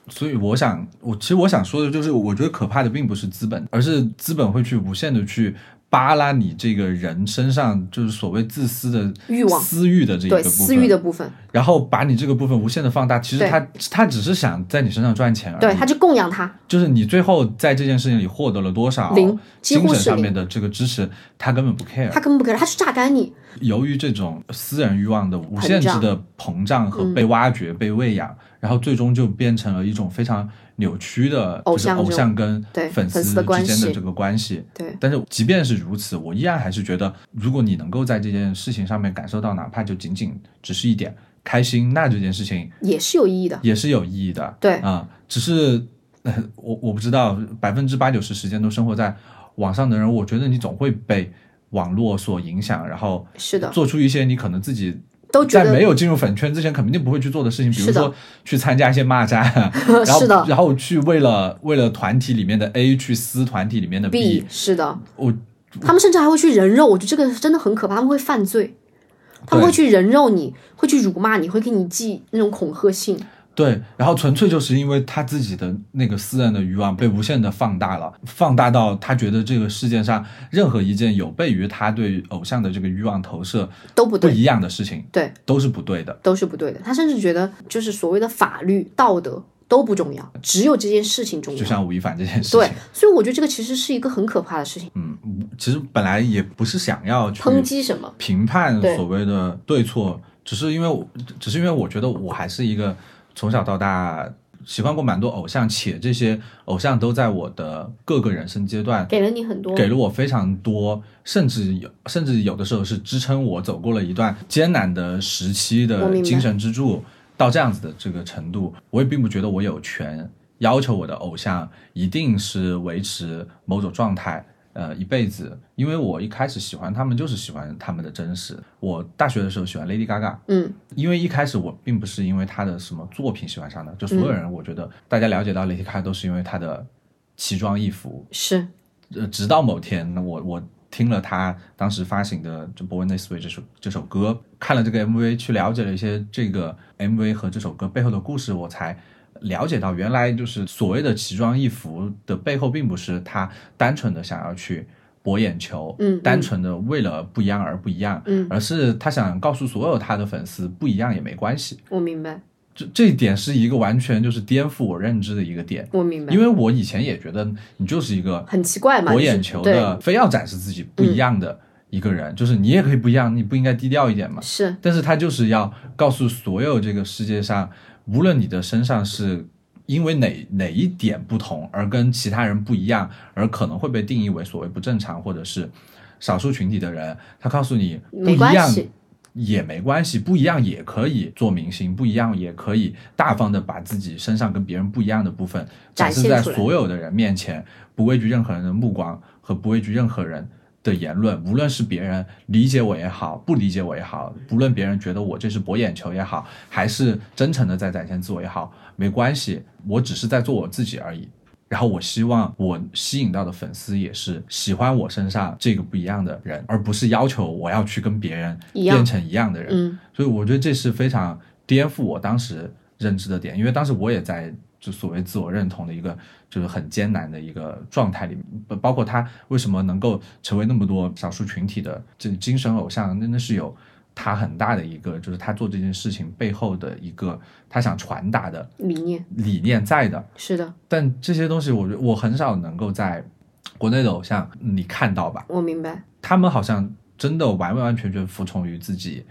所以我想，我其实我想说的就是，我觉得可怕的并不是资本，而是资本会去无限的去扒拉你这个人身上就是所谓自私的欲望私欲的这一个部分，私欲的部分，然后把你这个部分无限的放大。其实他他只是想在你身上赚钱而已。对，他就供养他，就是你最后在这件事情里获得了多少零精神上面的这个支持，他根本不 care。他根本不 care，，他去榨干你。由于这种私人欲望的无限制的膨胀和被挖掘、被喂养，然后最终就变成了一种非常扭曲的，就是偶偶像这种像跟粉粉丝之间的这个关系。对，但是即便是如此，我依然还是觉得，如果你能够在这件事情上面感受到，哪怕就仅仅只是一点开心，那这件事情也是有意义的。也是有意义的。对啊、只是、呃 我我不知道，百分之八九十时间都生活在网上的人，我觉得你总会被网络所影响，然后是的，做出一些你可能自己在没有进入粉圈之前肯定不会去做的事情，比如说去参加一些骂战，然后然后去为了为了团体里面的 A 去撕团体里面的 B 是的，我他们甚至还会去人肉，我觉得这个真的很可怕，他们会犯罪，他们会去人肉你，会去辱骂你，会给你寄那种恐吓信。对，然后纯粹就是因为他自己的那个私人的欲望被无限的放大了，放大到他觉得这个世界上任何一件有悖于他对偶像的这个欲望投射都不对，不一样的事情，对，都是不对的。都是不对的。他甚至觉得，就是所谓的法律、道德都不重要，只有这件事情重要。就像吴亦凡这件事情对，，所以我觉得这个其实是一个很可怕的事情。嗯，其实本来也不是想要去抨击什么？评判所谓的对错，只是因为我，只是因为我觉得我还是一个从小到大喜欢过蛮多偶像，且这些偶像都在我的各个人生阶段给了你很多，给了我非常多，甚至有甚至有的时候是支撑我走过了一段艰难的时期的精神支柱，到这样子的这个程度，我也并不觉得我有权要求我的偶像一定是维持某种状态。呃，一辈子，因为我一开始喜欢他们，就是喜欢他们的真实。我大学的时候喜欢 Lady Gaga，嗯，因为一开始我并不是因为她的什么作品喜欢上的，就所有人，我觉得大家了解到 Lady Gaga 都是因为她的奇装异服，是。呃，直到某天，那我我听了他当时发行的就《Born This Way》这首这首歌，看了这个 MV，去了解了一些这个 MV 和这首歌背后的故事，我才了解到，原来就是所谓的奇装异服的背后，并不是他单纯的想要去博眼球，嗯嗯。单纯的为了不一样而不一样，嗯，而是他想告诉所有他的粉丝，不一样也没关系。我明白，这这一点是一个完全就是颠覆我认知的一个点，我明白，因为我以前也觉得你就是一个很奇怪嘛，博眼球的，非要展示自己不一样的一个人，就是你也可以不一样，你不应该低调一点嘛？是。但是他就是要告诉所有这个世界上，无论你的身上是因为哪哪一点不同而跟其他人不一样，而可能会被定义为所谓不正常或者是少数群体的人，他告诉你不一样，也没关系，不一样也可以做明星，不一样也可以大方的把自己身上跟别人不一样的部分展示在所有的人面前，不畏惧任何人的目光和不畏惧任何人的言论，无论是别人理解我也好，不理解我也好，不论别人觉得我这是博眼球也好，还是真诚的在展现自我也好，没关系，我只是在做我自己而已。然后我希望我吸引到的粉丝也是喜欢我身上这个不一样的人，而不是要求我要去跟别人变成一样的人。嗯所以我觉得这是非常颠覆我当时认知的点，因为当时我也在就所谓自我认同的一个就是很艰难的一个状态里面，包包括他为什么能够成为那么多少数群体的这精神偶像，那那是有他很大的一个就是他做这件事情背后的一个他想传达的理念理念在的。是的，但这些东西，我觉得我很少能够在国内的偶像你看到吧，我明白，他们好像真的完完全全服从于自己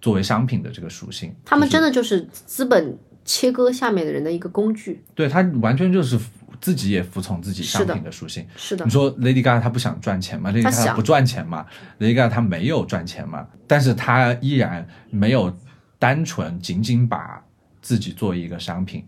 作为商品的这个属性。他们真的就是资本切割下面的人的一个工具。对他完全就是服自己也服从自己商品的属性。是的你，说 Lady Gaga 她不想赚钱吗？Lady Gaga 想不赚钱吗？Lady Gaga 她没有赚钱吗？但是他依然没有单纯仅仅把自己作为一个商品，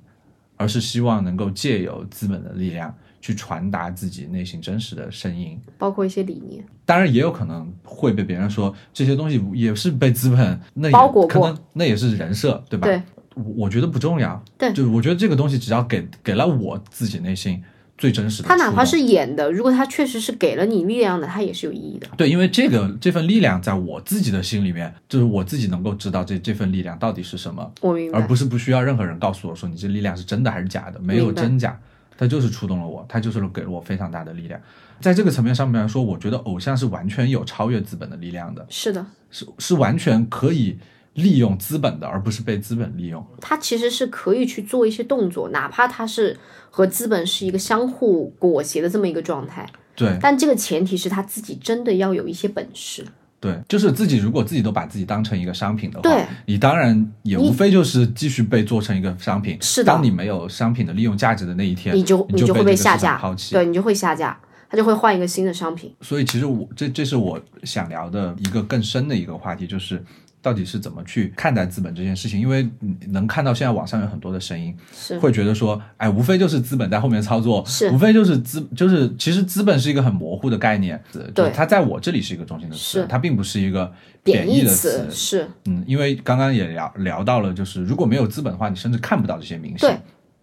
而是希望能够借由资本的力量去传达自己内心真实的声音。包括一些理念。当然也有可能会被别人说这些东西也是被资本那也包裹过可能那也是人设，对吧？对，我我觉得不重要。对就是我觉得这个东西只要给给了我自己内心最真实的他哪怕是演的，如果他确实是给了你力量的，他也是有意义的。对，因为这个这份力量在我自己的心里面，就是我自己能够知道这这份力量到底是什么，我明白，而不是不需要任何人告诉我说你这力量是真的还是假的，没有真假。它就是触动了我，它就是给了我非常大的力量。在这个层面上面来说，我觉得偶像是完全有超越资本的力量的，是的，是是完全可以利用资本的，而不是被资本利用。他其实是可以去做一些动作，哪怕他是和资本是一个相互裹挟的这么一个状态。对但这个前提是他自己真的要有一些本事。对，就是自己如果自己都把自己当成一个商品的话，对你当然也无非就是继续被做成一个商品。是的当你没有商品的利用价值的那一天，你就你就会被下架抛，弃。对你就会下架，他就会换一个新的商品。所以其实我这这是我想聊的一个更深的一个话题，就是到底是怎么去看待资本这件事情。因为能看到现在网上有很多的声音，是。会觉得说，哎，无非就是资本在后面操作，是。无非就是资，就是其实资本是一个很模糊的概念，对它在我这里是一个中心的词，它并不是一个贬义的词是。嗯，因为刚刚也聊聊到了，就是如果没有资本的话，你甚至看不到这些明星对，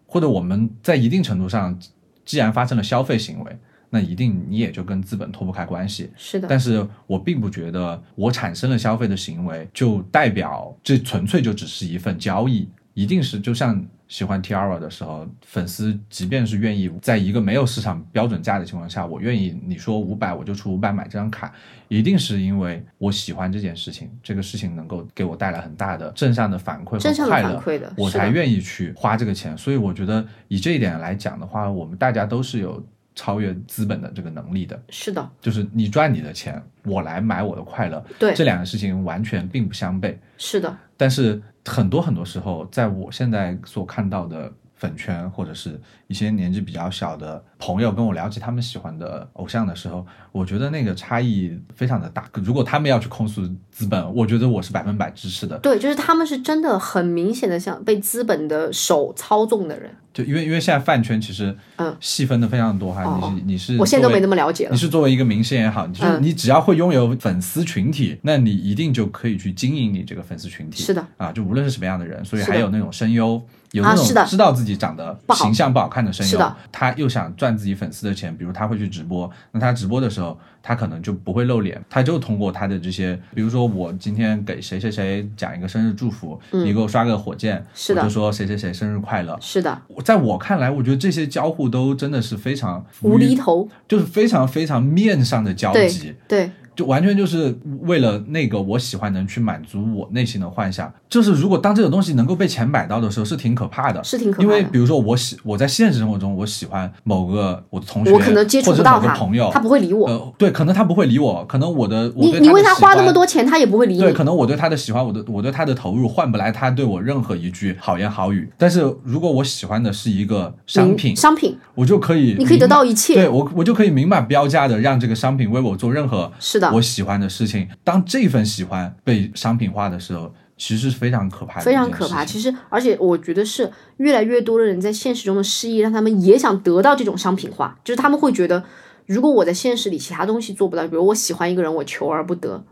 或者我们在一定程度上，既然发生了消费行为，那一定你也就跟资本脱不开关系。是的，但是我并不觉得我产生了消费的行为就代表这纯粹就只是一份交易，一定是就像喜欢 Tiara 的时候，粉丝即便是愿意在一个没有市场标准价的情况下，我愿意你说五百我就出五百买这张卡，一定是因为我喜欢这件事情，这个事情能够给我带来很大的正向的反馈正向的和快乐，反馈的，我才愿意去花这个钱。所以我觉得以这一点来讲的话，我们大家都是有超越资本的这个能力的。是的，就是你赚你的钱，我来买我的快乐，对这两个事情完全并不相悖。是的，但是很多很多时候，在我现在所看到的粉圈，或者是一些年纪比较小的朋友跟我聊起他们喜欢的偶像的时候，我觉得那个差异非常的大。如果他们要去控诉资本，我觉得我是百分百支持的。对，就是他们是真的很明显的像被资本的手操纵的人。就因为因为现在饭圈其实嗯细分的非常多哈，哦你是你是我现在都没那么了解了你。是作为一个明星也好，你就是、嗯你只要会拥有粉丝群体，那你一定就可以去经营你这个粉丝群体。是的，啊，就无论是什么样的人，所以还有那种声优，有那种知道自己长得形象不好看的声优是的，他又想赚自己粉丝的钱，比如他会去直播，那他直播的时候，他可能就不会露脸，他就通过他的这些，比如说我今天给谁谁谁讲一个生日祝福，你给我刷个火箭，嗯是的我就说谁谁谁生日快乐。是的，在我看来，我觉得这些交互都真的是非常无厘头。就是非常非常面上的交对集，对，就完全就是为了那个我喜欢的人去满足我内心的幻想。就是如果当这个东西能够被钱买到的时候，是挺可怕的。是挺可怕的。因为比如说我喜我在现实生活中我喜欢某个我的同学，我可能接触到他朋友，他不会理我。呃，对，可能他不会理我，可能我的我你对你为他花那么多钱，他也不会理你对，可能我对他的喜欢，我的我对他的投入换不来他对我任何一句好言好语。但是如果我喜欢的是一个商品，商品我就可以你可以得明到一切对我我就可以明码标价的让这个商品为我做任何是的我喜欢的事情。当这份喜欢被商品化的时候，其实是非常可怕的，非常可怕。。其实，而且我觉得是越来越多的人在现实中的失意，让他们也想得到这种商品化，就是他们会觉得，如果我在现实里其他东西做不到，比如我喜欢一个人，我求而不得；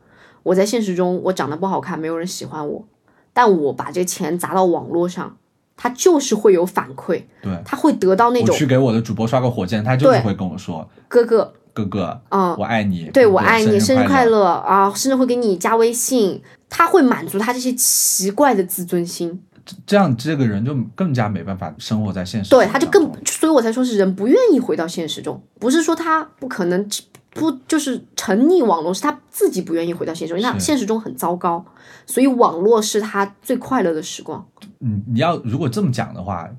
我在现实中我长得不好看，没有人喜欢我，但我把这钱砸到网络上，他就是会有反馈，对，他会得到那种我去给我的主播刷个火箭，他就是会跟我说哥哥，：“哥哥，嗯，我爱你，对我爱你，生日快乐。乐啊，甚至会给你加微信，他会满足他这些奇怪的自尊心。”这样这个人就更加没办法生活在现实对，他就更，所以我才说是人不愿意回到现实中，不是说他不可能不就是沉溺网络，是他自己不愿意回到现实中，因为他现实中很糟糕，所以网络是他最快乐的时光。嗯，你要如果这么讲的话，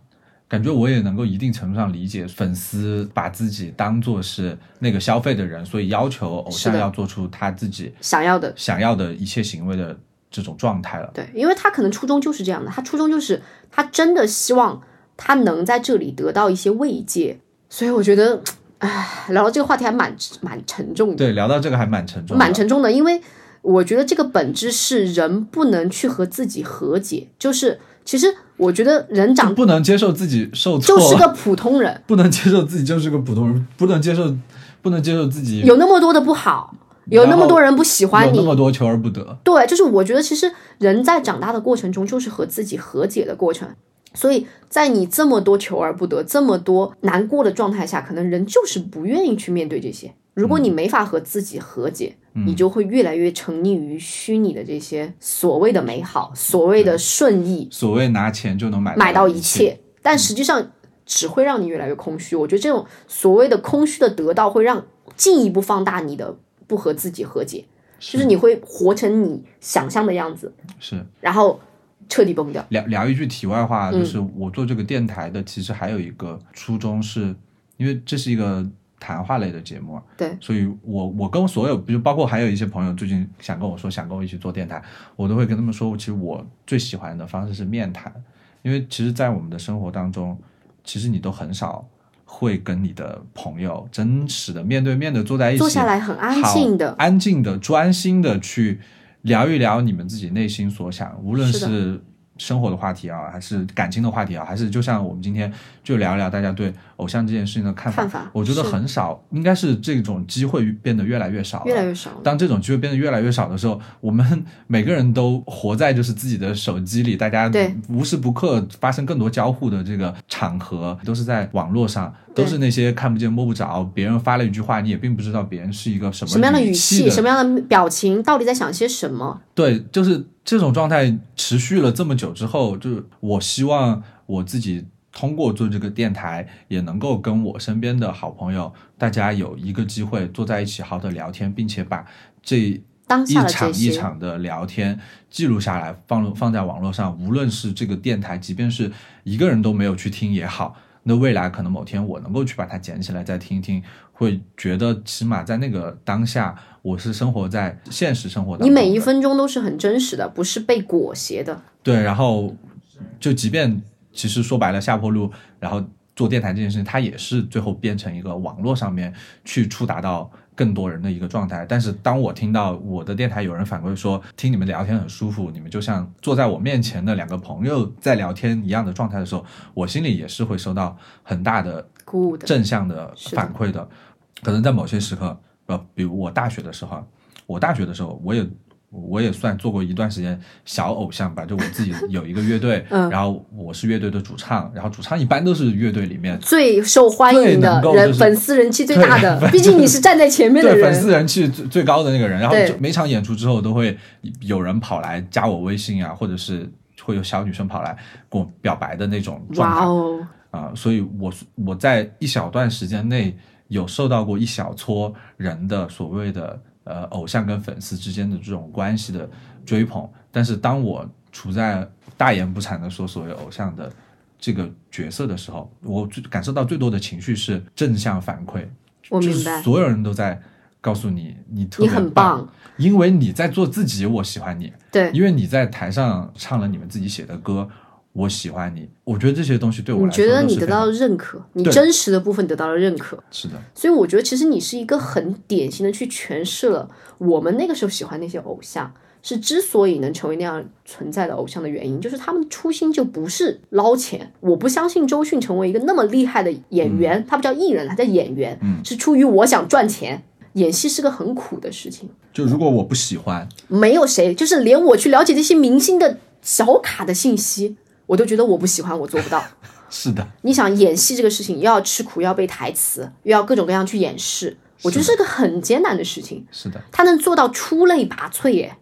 感觉我也能够一定程度上理解粉丝把自己当做是那个消费的人，所以要求偶像要做出他自己想要的，想要的一切行为的这种状态了。对，因为他可能初衷就是这样的，他初衷就是他真的希望他能在这里得到一些慰藉，所以我觉得，唉，聊到这个话题还蛮蛮沉重的。对，聊到这个还蛮沉重的，蛮沉重的，因为我觉得这个本质是人不能去和自己和解，就是其实我觉得人长不能接受自己受挫，就是个普通人，不能接受自己就是个普通人，不能接受不能接受自己有那么多的不好，有那么多人不喜欢有那么。多求而不得。对，就是我觉得其实人在长大的过程中，就是和自己和解的过程。所以在你这么多求而不得、这么多难过的状态下，可能人就是不愿意去面对这些。如果你没法和自己和解，你就会越来越沉溺于虚拟的这些所谓的美好、所谓的顺意，所谓拿钱就能买买到一一切。但实际上，只会让你越来越空虚。我觉得这种所谓的空虚的得到，会让进一步放大你的不和自己和解，就是你会活成你想象的样子，是然后彻底崩掉。聊聊一句题外话，嗯就是我做这个电台的，其实还有一个初衷是，因为这是一个谈话类的节目，对，所以我我跟所有，比如包括还有一些朋友最近想跟我说想跟我一起做电台，我都会跟他们说，其实我最喜欢的方式是面谈，因为其实，在我们的生活当中，其实你都很少会跟你的朋友真实的面对面的坐在一起，坐下来很安静的。安静的、专心的去聊一聊你们自己内心所想，无论是生活的话题啊，还是感情的话题啊，还是就像我们今天就聊一聊大家对偶像这件事情的看法。看法我觉得很少，应该是这种机会变得越来越少了，越来越少。当这种机会变得越来越少的时候，我们每个人都活在就是自己的手机里，大家对无时不刻发生更多交互的这个场合，都是在网络上，都是那些看不见摸不着，别人发了一句话，你也并不知道别人是一个什么什么样的语气气，什么样的表情，到底在想些什么？对，就是这种状态持续了这么久之后，就是我希望我自己通过做这个电台，也能够跟我身边的好朋友，大家有一个机会坐在一起，好好的聊天，并且把这一场一，场的聊天记录下来，放放在网络上。无论是这个电台，即便是一个人都没有去听也好，那未来可能某天我能够去把它捡起来再听一听，会觉得起码在那个当下，我是生活在现实生活当中的。你每一分钟都是很真实的，不是被裹挟的。对，然后就即便其实说白了下坡路，然后做电台这件事情，它也是最后变成一个网络上面去触达到更多人的一个状态。但是当我听到我的电台有人反馈说，听你们聊天很舒服，你们就像坐在我面前的两个朋友在聊天一样的状态的时候，我心里也是会收到很大的鼓舞的，正向的反馈的。可能在某些时刻，呃，比如我大学的时候，我大学的时候，我也我也算做过一段时间小偶像吧，就我自己有一个乐队，嗯。然后我是乐队的主唱，然后主唱一般都是乐队里面最受欢迎的人，就是粉丝人气最大的，毕竟你是站在前面的对粉丝人。气最最高的那个人，然后就每场演出之后都会有人跑来加我微信啊，或者是会有小女生跑来跟我表白的那种状态啊、所以我我在一小段时间内有受到过一小撮人的所谓的呃偶像跟粉丝之间的这种关系的追捧，但是当我处在大言不惭的说所谓偶像的这个角色的时候，我最感受到最多的情绪是正向反馈，就是我明白，所有人都在告诉你你特你别很棒，因为你在做自己，我喜欢你。对，因为你在台上唱了你们自己写的歌，我喜欢你。我觉得这些东西对我来说你觉得你得到了认可，你真实的部分得到了认可，是的，所以我觉得其实你是一个很典型的去诠释了我们那个时候喜欢那些偶像。是之所以能成为那样存在的偶像的原因，就是他们初心就不是捞钱。我不相信周迅成为一个那么厉害的演员，他不叫艺人，他叫演员，嗯是出于我想赚钱。演戏是个很苦的事情，就如果我不喜欢，没有谁，就是连我去了解这些明星的小卡的信息，我都觉得我不喜欢，我做不到。是的，你想演戏这个事情，又要吃苦，又要背台词，又要各种各样去演示，我觉得是个很艰难的事情。是的，他能做到出类拔萃，耶，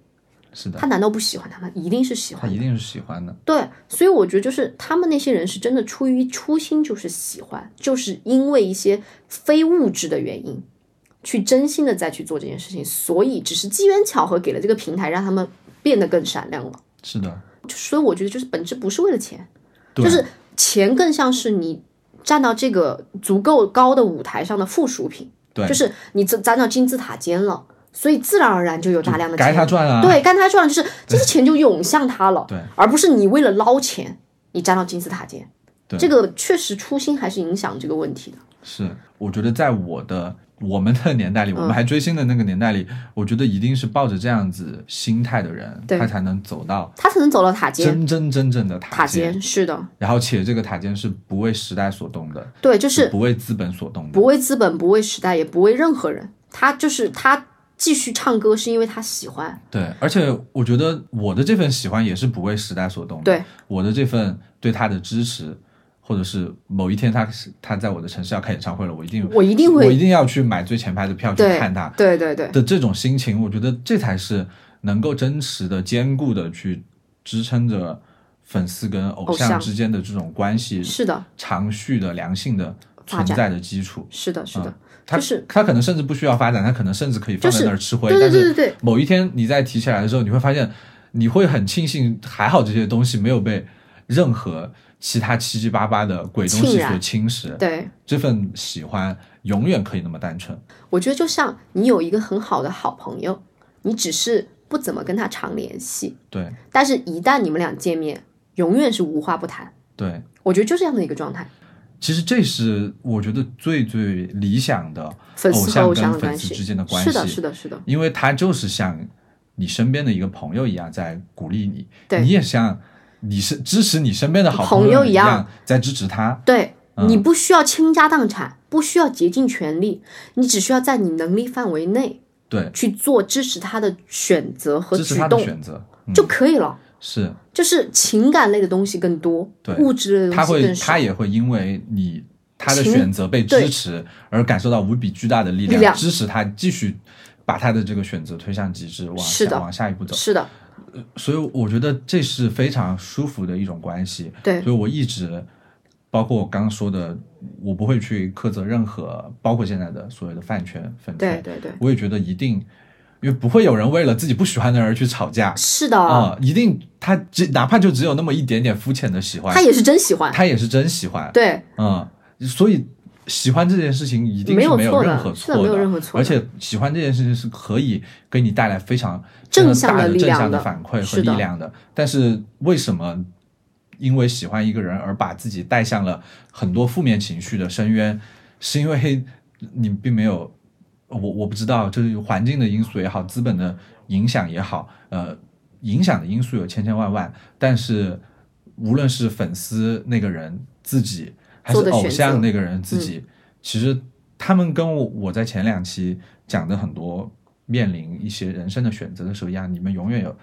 是的他，难道不喜欢他们？一定是喜欢。他一定是喜欢的。对，所以我觉得就是他们那些人是真的出于初心，就是喜欢，就是因为一些非物质的原因，去真心的再去做这件事情，所以只是机缘巧合给了这个平台，让他们变得更闪亮了。是的，所以我觉得就是本质不是为了钱，就是钱更像是你站到这个足够高的舞台上的附属品，对，就是你站站到金字塔尖了，所以自然而然就有大量的该钱，他赚啊。对，该他赚，就是这些钱就涌向他了，对，而不是你为了捞钱，你站到金字塔尖，对。这个确实初心还是影响这个问题的，是，我觉得在我的我们的 年代里，我嗯们还追星的那个年代里，我觉得一定是抱着这样子心态的人，他才能走到他才能走到塔尖。真真正正的塔尖。尖是的，然后且这个塔尖是不为时代所动的，对，就是不为资本所动的不。为资本，不为时代，也不为任何人，他就是他继续唱歌是因为他喜欢，对，而且我觉得我的这份喜欢也是不为时代所动的。对，我的这份对他的支持，或者是某一天他是他在我的城市要开演唱会了，我一定我一定会我一定要去买最前排的票去看他对对对，的这种心情，我觉得这才是能够真实的、坚固的去支撑着粉丝跟偶偶像像之间的这种关系是的，长续的良性的存在的基础。是的，是的，他就是他可能甚至不需要发展，他可能甚至可以放在那儿吃灰。对对对对但对是某一天你再提起来的时候，你会发现，你会很庆幸，还好这些东西没有被任何其他七七八八的鬼东西所侵蚀。对。这份喜欢永远可以那么单纯。我觉得就像你有一个很好的好朋友，你只是不怎么跟他常联系，对。但是一旦你们俩见面，永远是无话不谈。对，我觉得就这样的一个状态，其实这是我觉得最最理想的粉丝和偶偶像跟粉丝之间的关系。是的，是的，是的，因为他就是像你身边的一个朋友一样在鼓励你，对。你也像你是支持你身边的好朋友一一样在支持他。对。嗯你不需要倾家荡产，不需要竭尽全力，你只需要在你能力范围内对，去做支持他的选择和支持他的举动选择，嗯、就可以了。是就是情感类的东西更多，对物质类的他会东西更少他。也会因为你他的选择被支持而感受到无比巨大的力力量支持他继续把他的这个选择推向极致，往下是的往下一步走。是的，所以我觉得这是非常舒服的一种关系。对。所以我一直，包括我刚刚说的，我不会去苛责任何，包括现在的所谓的饭圈粉圈，对对对，我也觉得一定，因为不会有人为了自己不喜欢的人而去吵架。是的，啊、一定他只哪怕就只有那么一点点肤浅的喜欢，他也是真喜欢。他也是真喜欢，对，嗯，所以喜欢这件事情一定是没有任何错的没有任何错的。而且喜欢这件事情是可以给你带来非常正向的正向的力量的反馈和力量的。但是为什么因为喜欢一个人而把自己带向了很多负面情绪的深渊？是因为你并没有，我我不知道，就是环境的因素也好，资本的影响也好，呃，影响的因素有千千万万，但是无论是粉丝那个人自己，还是偶像那个人自己，其实他们跟我我在前两期讲的很多面临一些人生的选择的时候一样，你们永远有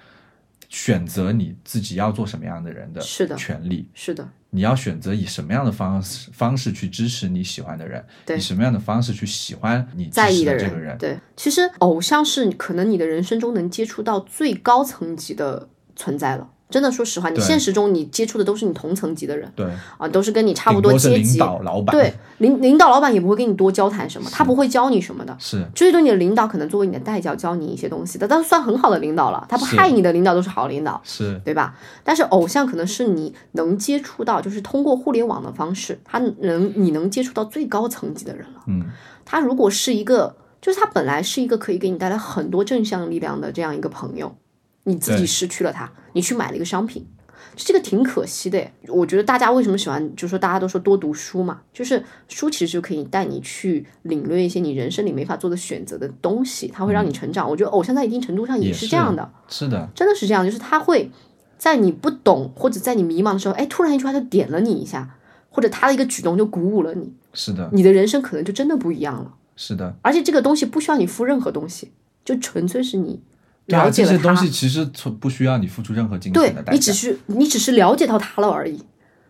选择你自己要做什么样的人的权利。是的，你要选择以什么样的方式方式去支持你喜欢的人，对以什么样的方式去喜欢你在意的的这个人，对，其实偶像是可能你的人生中能接触到最高层级的存在了。真的，说实话，你现实中你接触的都是你同层级的人对，啊，都是跟你差不顶多阶级。导、老板，对，领领导、老板也不会跟你多交谈什么，他不会教你什么的。是最多你的领导可能作为你的代教，教你一些东西的，但是算很好的领导了，他不害你的领导都是好领导。是，对吧？但是偶像可能是你能接触到，就是通过互联网的方式，他能你能接触到最高层级的人了。嗯，他如果是一个，就是他本来是一个可以给你带来很多正向力量的这样一个朋友，你自己失去了他，你去买了一个商品，这个挺可惜的。我觉得大家为什么喜欢，就是说大家都说多读书嘛，就是书其实就可以带你去领略一些你人生里没法做的选择的东西，它会让你成长。我觉得偶像在一定程度上也是这样的。是的，真的是这样，就是他会在你不懂或者在你迷茫的时候，哎，突然一句话就点了你一下，或者他的一个举动就鼓舞了你，是的，你的人生可能就真的不一样了。是的。而且这个东西不需要你付任何东西，就纯粹是你了解了他，这些东西其实从不需要你付出任何金钱的代价。你只是你只是了解到他了而已。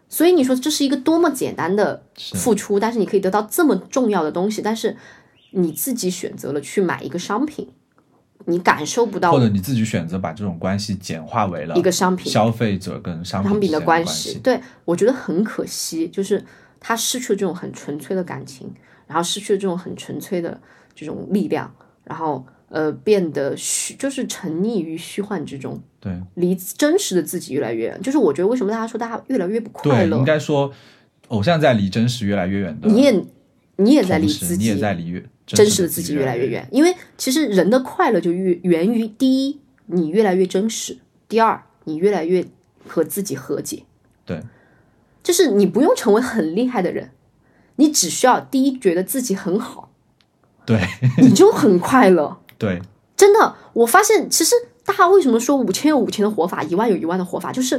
所以你说这是一个多么简单的付出，但是你可以得到这么重要的东西，但是你自己选择了去买一个商品，你感受不到或者你自己选择把这种关系简化为了一个商品消费者跟商商品的关系。对我觉得很可惜，就是他失去了这种很纯粹的感情，然后失去了这种很纯粹的这种力量，然后呃变得虚，就是沉溺于虚幻之中，对离真实的自己越来越远。就是我觉得为什么大家说大家越来越不快对，乐应，该说，偶像在离真实越来越远的你也你也在离自己你也在离越真实实的自己越来越。远，因为其实人的快乐就越源于第一，你越来越真实；第二，你越来越和自己和解。对，就是你不用成为很厉害的人，你只需要第一觉得自己很好，对你就很快乐。对真的，我发现其实大家为什么说五千有五千的活法，一万有一万的活法，就是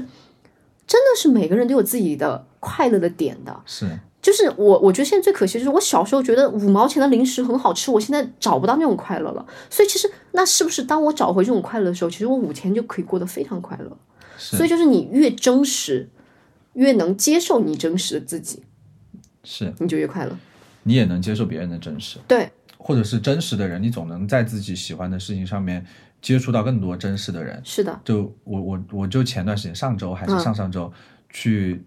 真的是每个人都有自己的快乐的点的。是就是我，我觉得现在最可惜就是我小时候觉得五毛钱的零食很好吃，我现在找不到那种快乐了。所以其实那是不是当我找回这种快乐的时候，其实我五千就可以过得非常快乐？是所以就是你越真实，越能接受你真实的自己，是，你就越快乐。你也能接受别人的真实，对，或者是真实的人，你总能在自己喜欢的事情上面接触到更多真实的人。是的，就我我我就前段时间上周还是嗯。上上周、去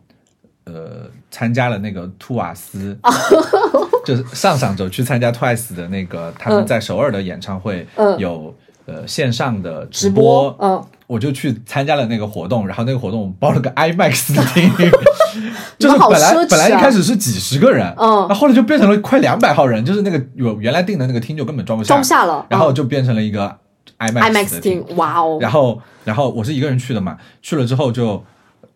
呃参加了那个兔瓦斯，就是上上周去参加 Twice 的那个他们在首尔的演唱会，嗯。有呃线上的直直播，嗯，我就去参加了那个活动，然后那个活动我包了个 IMAX 的厅，就是本来、啊本来一开始是几十个人，嗯那后来就变成了快两百号人，就是那个有原来定的那个厅就根本装不下，装不下了。然后嗯就变成了一个 IMAX 厅，哇哦，然后然后我是一个人去的嘛，去了之后就。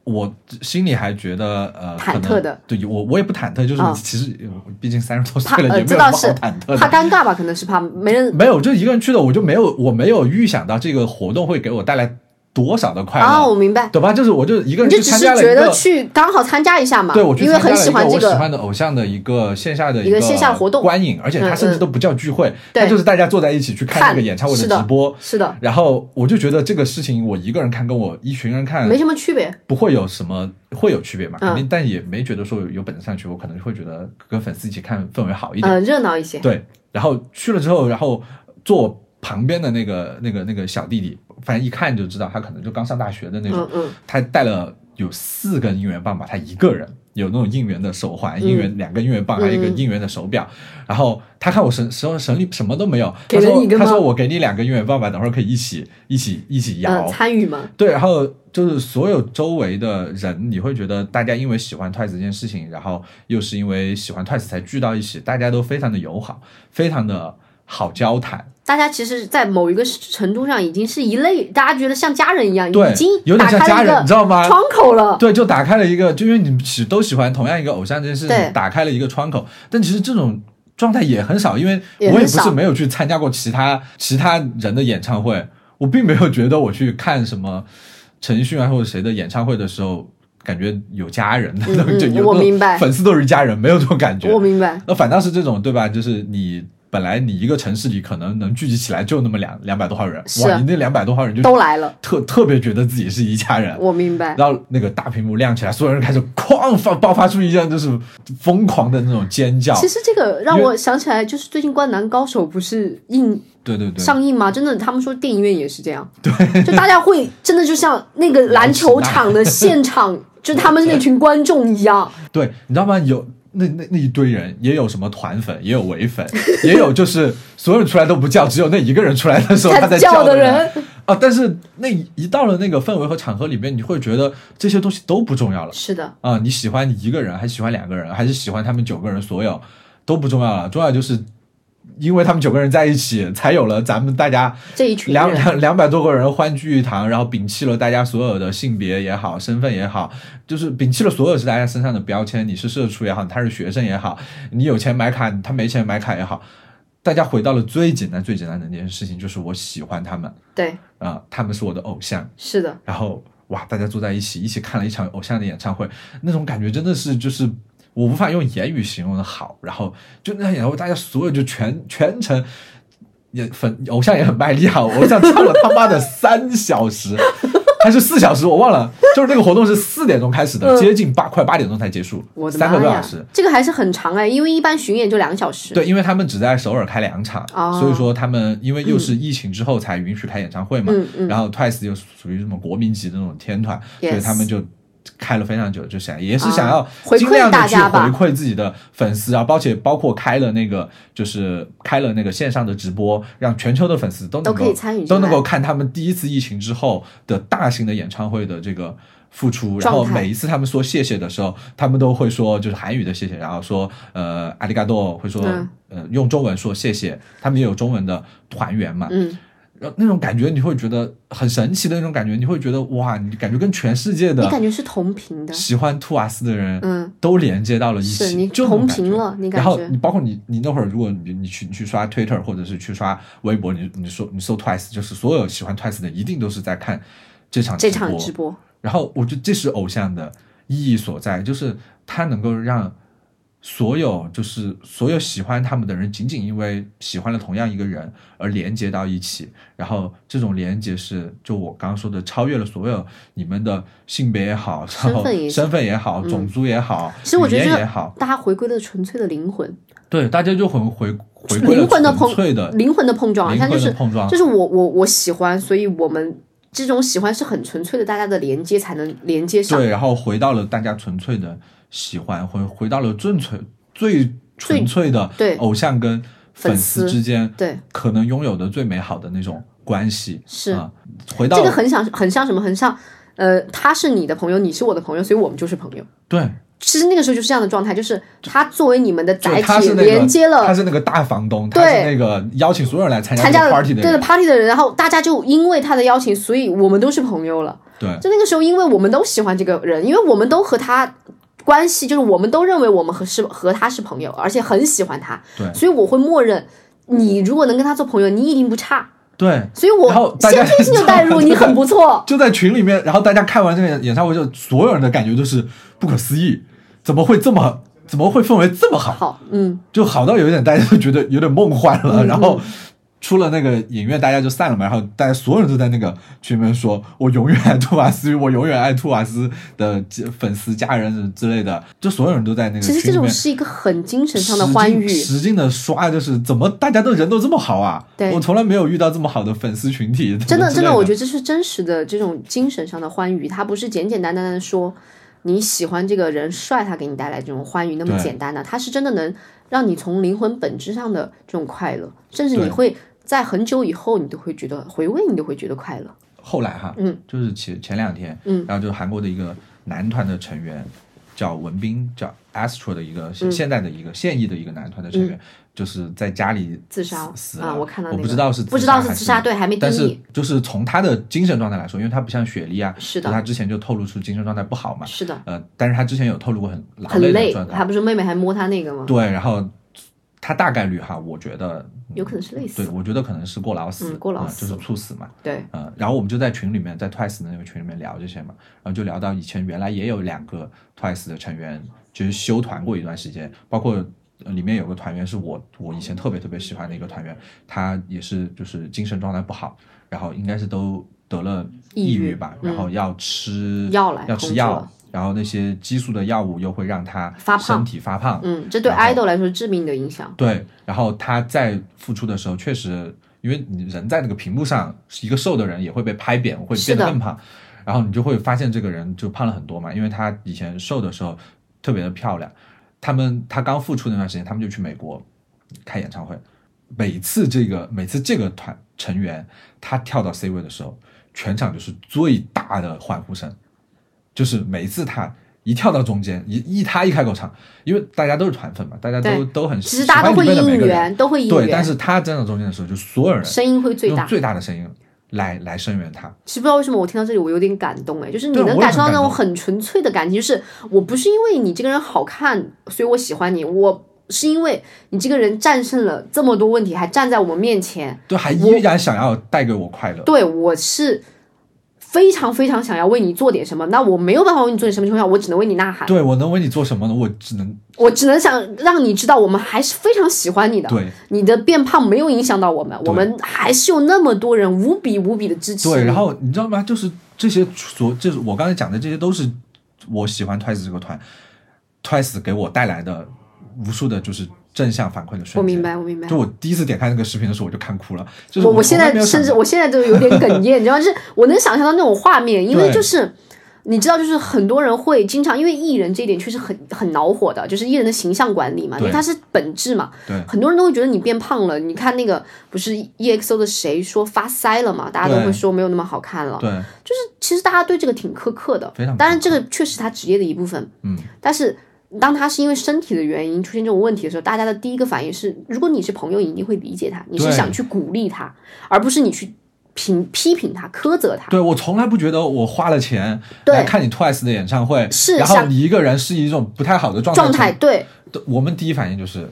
我心里还觉得呃忐忑的对我我也不忐忑，就是嗯其实我毕竟三十多岁了，呃，也没有什么好忐忑的。怕尴尬吧？可能是怕没人没有，就一个人去的，我就没有我没有预想到这个活动会给我带来多少的快乐，啊，我明白。懂吧？就是我就一个人就参加了一个觉得，去刚好参加一下嘛，对我去因为很参加了一个喜欢这个，我喜欢的偶像的一个线下的一个线下活动观影，而且它嗯嗯甚至都不叫聚会，对它就是大家坐在一起去看那个演唱会的直播。是的，然后我就觉得这个事情，我一个人看跟我一群人看没什么区别。不会有什么会有区别嘛？嗯肯定，但也没觉得说有有本质上区别，我可能会觉得跟粉丝一起看氛围好一点。嗯，热闹一些。对，然后去了之后，然后坐我旁边的那个那个那个小弟弟，反正一看就知道他可能就刚上大学的那种。嗯，嗯，他带了有四根应援棒吧，他一个人有那种应援的手环、应援两根应援棒，还有一个嗯应援的手表。然后他看我手手手里什么都没有，给他说他说我给你两个应援棒吧，等会儿可以一起一起一起摇。呃，参与吗，对，然后就是所有周围的人，你会觉得大家因为喜欢 Twice 这件事情，然后又是因为喜欢 Twice 才聚到一起，大家都非常的友好，非常的好交谈。大家其实，在某一个程度上已经是一类，大家觉得像家人一样，已经有点打像家人，你知道吗？窗口了。对，就打开了一个，就因为你们喜都喜欢同样一个偶像这件事情，打开了一个窗口。但其实这种状态也很少，因为我也不是没有去参加过其他其他人的演唱会，我并没有觉得我去看什么陈奕迅啊或者谁的演唱会的时候，感觉有家人，嗯嗯 就有我明白粉丝都是家人，没有这种感觉我。明白，那反倒是这种，对吧？就是你。本来你一个城市里可能能聚集起来就那么两两百多号人，哇！你那两百多号人就都来了，特特别觉得自己是一家人，我明白。然后那个大屏幕亮起来，所有人开始哐发爆发出一阵就是疯狂的那种尖叫。其实这个让我想起来，就是最近《灌篮高手》不是映对对对，上映吗？真的，他们说电影院也是这样，对，就大家会真的就像那个篮球场的现场，就他们那群观众一样，对，你知道吗？有那那那一堆人，也有什么团粉，也有伪粉，也有就是所有人出来都不叫，只有那一个人出来的时候他在叫的人。啊！但是那一到了那个氛围和场合里面，你会觉得这些东西都不重要了是的，啊！你喜欢你一个人，还喜欢两个人，还是喜欢他们九个人，所有都不重要了，重要就是。因为他们九个人在一起，才有了咱们大家这一群，两两两百多个人欢聚一堂，然后摒弃了大家所有的性别也好，身份也好，就是摒弃了所有是大家身上的标签。你是社畜也好，他是学生也好，你有钱买卡，他没钱买卡也好，大家回到了最简单最简单的一件事情，就是我喜欢他们对，啊、他们是我的偶像。是的，然后哇，大家坐在一起，一起看了一场偶像的演唱会，那种感觉真的是就是我无法用言语形容的好。然后就那场演唱会，大家所有就全全程也粉偶像也很卖力啊，偶像唱了他妈的三小时。还是四小时，我忘了，就是那个活动是四点钟开始的，嗯接近八快八点钟才结束，我的三个多小时。，这个还是很长哎，因为一般巡演就两个小时。对，因为他们只在首尔开两场，哦所以说他们因为又是疫情之后才允许开演唱会嘛，然后 Twice 又属于什么国民级的那种天团所以他们就开了非常久，就想也是想要尽量的去回馈自己的粉丝啊，包且包括开了那个就是开了那个线上的直播，让全球的粉丝都能都够可以参与都能够看他们第一次疫情之后的大型的演唱会的这个。付出，然后每一次他们说谢谢的时候，他们都会说就是韩语的谢谢，然后说呃阿里嘎多，会说、嗯。呃用中文说谢谢，他们也有中文的团员嘛，嗯，然后那种感觉你会觉得很神奇的那种感觉，你会觉得哇，你感觉跟全世界你的感觉是同频的，喜欢兔瓦斯的人，嗯，都连接到了一起，你就同频了你感觉然后你包括你你那会儿，如果你你去你去刷 Twitter 或者是去刷微博，你你说你搜 Twice，就是所有喜欢 Twice 的一定都是在看这场这直播场直播，然后我觉得这是偶像的意义所在，就是它能够让所有就是所有喜欢他们的人，仅仅因为喜欢了同样一个人而连接到一起，然后这种连接是就我刚刚说的，超越了所有你们的性别也好，然后 身份也好，种族也好，其实我觉得大家回归了纯粹的灵魂，对，大家就很回回归了灵魂的碰纯粹的灵魂的碰撞啊，灵魂像就是的碰撞，就是我我我喜欢，所以我们这种喜欢是很纯粹的，大家的连接才能连接上。对，然后回到了大家纯粹的喜欢，回回到了最纯最纯粹的对偶像跟粉粉丝丝之间对，可能拥有的最美好的那种关系。是啊，回到这个很像很像什么？很像呃，他是你的朋友，你是我的朋友，所以我们就是朋友。对，其实那个时候就是这样的状态，就是他作为你们的载体，连接了他是那个大房东，他对是那个邀请所有人来参加 party 的对的。party 的人，然后大家就因为他的邀请，所以我们都是朋友了。对就那个时候，因为我们都喜欢这个人，因为我们都和他关系，就是我们都认为我们和是和他是朋友，而且很喜欢他，对所以我会默认你如果能跟他做朋友，你一定不差。对，所以我先天性就带入，你很不错。就在群里面，然后大家看完这个演唱会之后，所有人的感觉都是不可思议，怎么会这么怎么会氛围这么好？好，嗯，就好到有一点大家都觉得有点梦幻了，然后出了那个影院，大家就散了嘛，然后大家所有人都在那个群里面说：“我永远爱托瓦斯，我永远爱托瓦斯的粉丝、家人之类的。”就所有人都在那个其实这种是一个很精神上的欢愉。使劲的刷，就是怎么大家都人都这么好啊？对我从来没有遇到这么好的粉丝群体，真的，真的，我觉得得这是真实的这种精神上的欢愉，它不是简简单单的说你喜欢这个人帅，他给你带来这种欢愉那么简单的，它是真的能让你从灵魂本质上的这种快乐，甚至你会在很久以后，你都会觉得回味，你都会觉得快乐。后来哈，嗯，就是前前两天，嗯，然后就是韩国的一个男团的成员叫文彬，叫 Astro 的一个、嗯。现在的一个现役的一个男团的成员，就是在家里自杀死了。啊我看到那个。不知道是不知道是自杀对还没定但是就是从他的精神状态来说，因为他不像雪莉啊，是的。他之前就透露出精神状态不好嘛，是的，呃，但是他之前有透露过很劳很累，累的状态，他不是妹妹还摸他那个吗？对，然后他大概率哈，我觉得有可能是累死对，。我觉得可能是过劳死，嗯过劳就是猝死嘛。对，嗯，然后我们就在群里面，在 Twice 的那个群里面聊这些嘛，然后就聊到以前原来也有两个 Twice 的成员，就是休团过一段时间，包括呃里面有个团员是我我以前特别特别喜欢的一个团员，他也是就是精神状态不好，然后应该是都得了抑郁吧，然后要吃药来要吃药了，然后那些激素的药物又会让他发胖。身体发胖，嗯，这对然后 idol 来说是致命的影响。对，然后他在复出的时候，确实，因为你人在那个屏幕上，一个瘦的人也会被拍扁，会变得更胖，然后你就会发现这个人就胖了很多嘛，因为他以前瘦的时候特别的漂亮。他们他刚复出那段时间，他们就去美国开演唱会，每次这个每次这个团成员他跳到 C 位的时候，全场就是最大的欢呼声，就是每一次他。一跳到中间，一一他一开口唱，因为大家都是团粉嘛，大家都都很其实大家都会应援，都会应援对，但是他站到中间的时候，就所有人声音会最大。最大的声音来来声援他。其实不知道为什么我听到这里我有点感动哎，就是你能感受到那种很纯粹的感情，就是我不是因为你这个人好看，所以我喜欢你，我是因为你这个人战胜了这么多问题，还站在我们面前，对，还依然想要带给我快乐。对我是非常非常想要为你做点什么。那我没有办法为你做点什么情况下，我只能为你呐喊，对我能为你做什么呢？我只能我只能想让你知道，我们还是非常喜欢你的。对你的变胖没有影响到我们，我们还是有那么多人无比无比的支持。对。然后你知道吗？就是这些所，就是我刚才讲的这些，都是我喜欢 Twice 这个团，Twice 给我带来的无数的，就是正向反馈的瞬间。我明白，我明白。就我第一次点开那个视频的时候，我就看哭了。就是我我现在甚至我现在都有点哽咽，你知道吗，就是我能想象到那种画面，因为就是你知道，就是很多人会经常因为艺人这一点确实很很恼火的，就是艺人的形象管理嘛，因为对它是本质嘛，对很多人都会觉得你变胖了。你看那个不是 EXO 的谁说发腮了嘛，大家都会说没有那么好看了。对就是其实大家对这个挺苛刻的，非常当然这个确实他职业的一部分，嗯，但是。当他是因为身体的原因出现这种问题的时候，大家的第一个反应是：如果你是朋友，你一定会理解他，你是想去鼓励他，而不是你去评批评他、苛责他。对我从来不觉得我花了钱对来看你 Twice 的演唱会，是然后你一个人是一种不太好的状状态，对对我们第一反应就是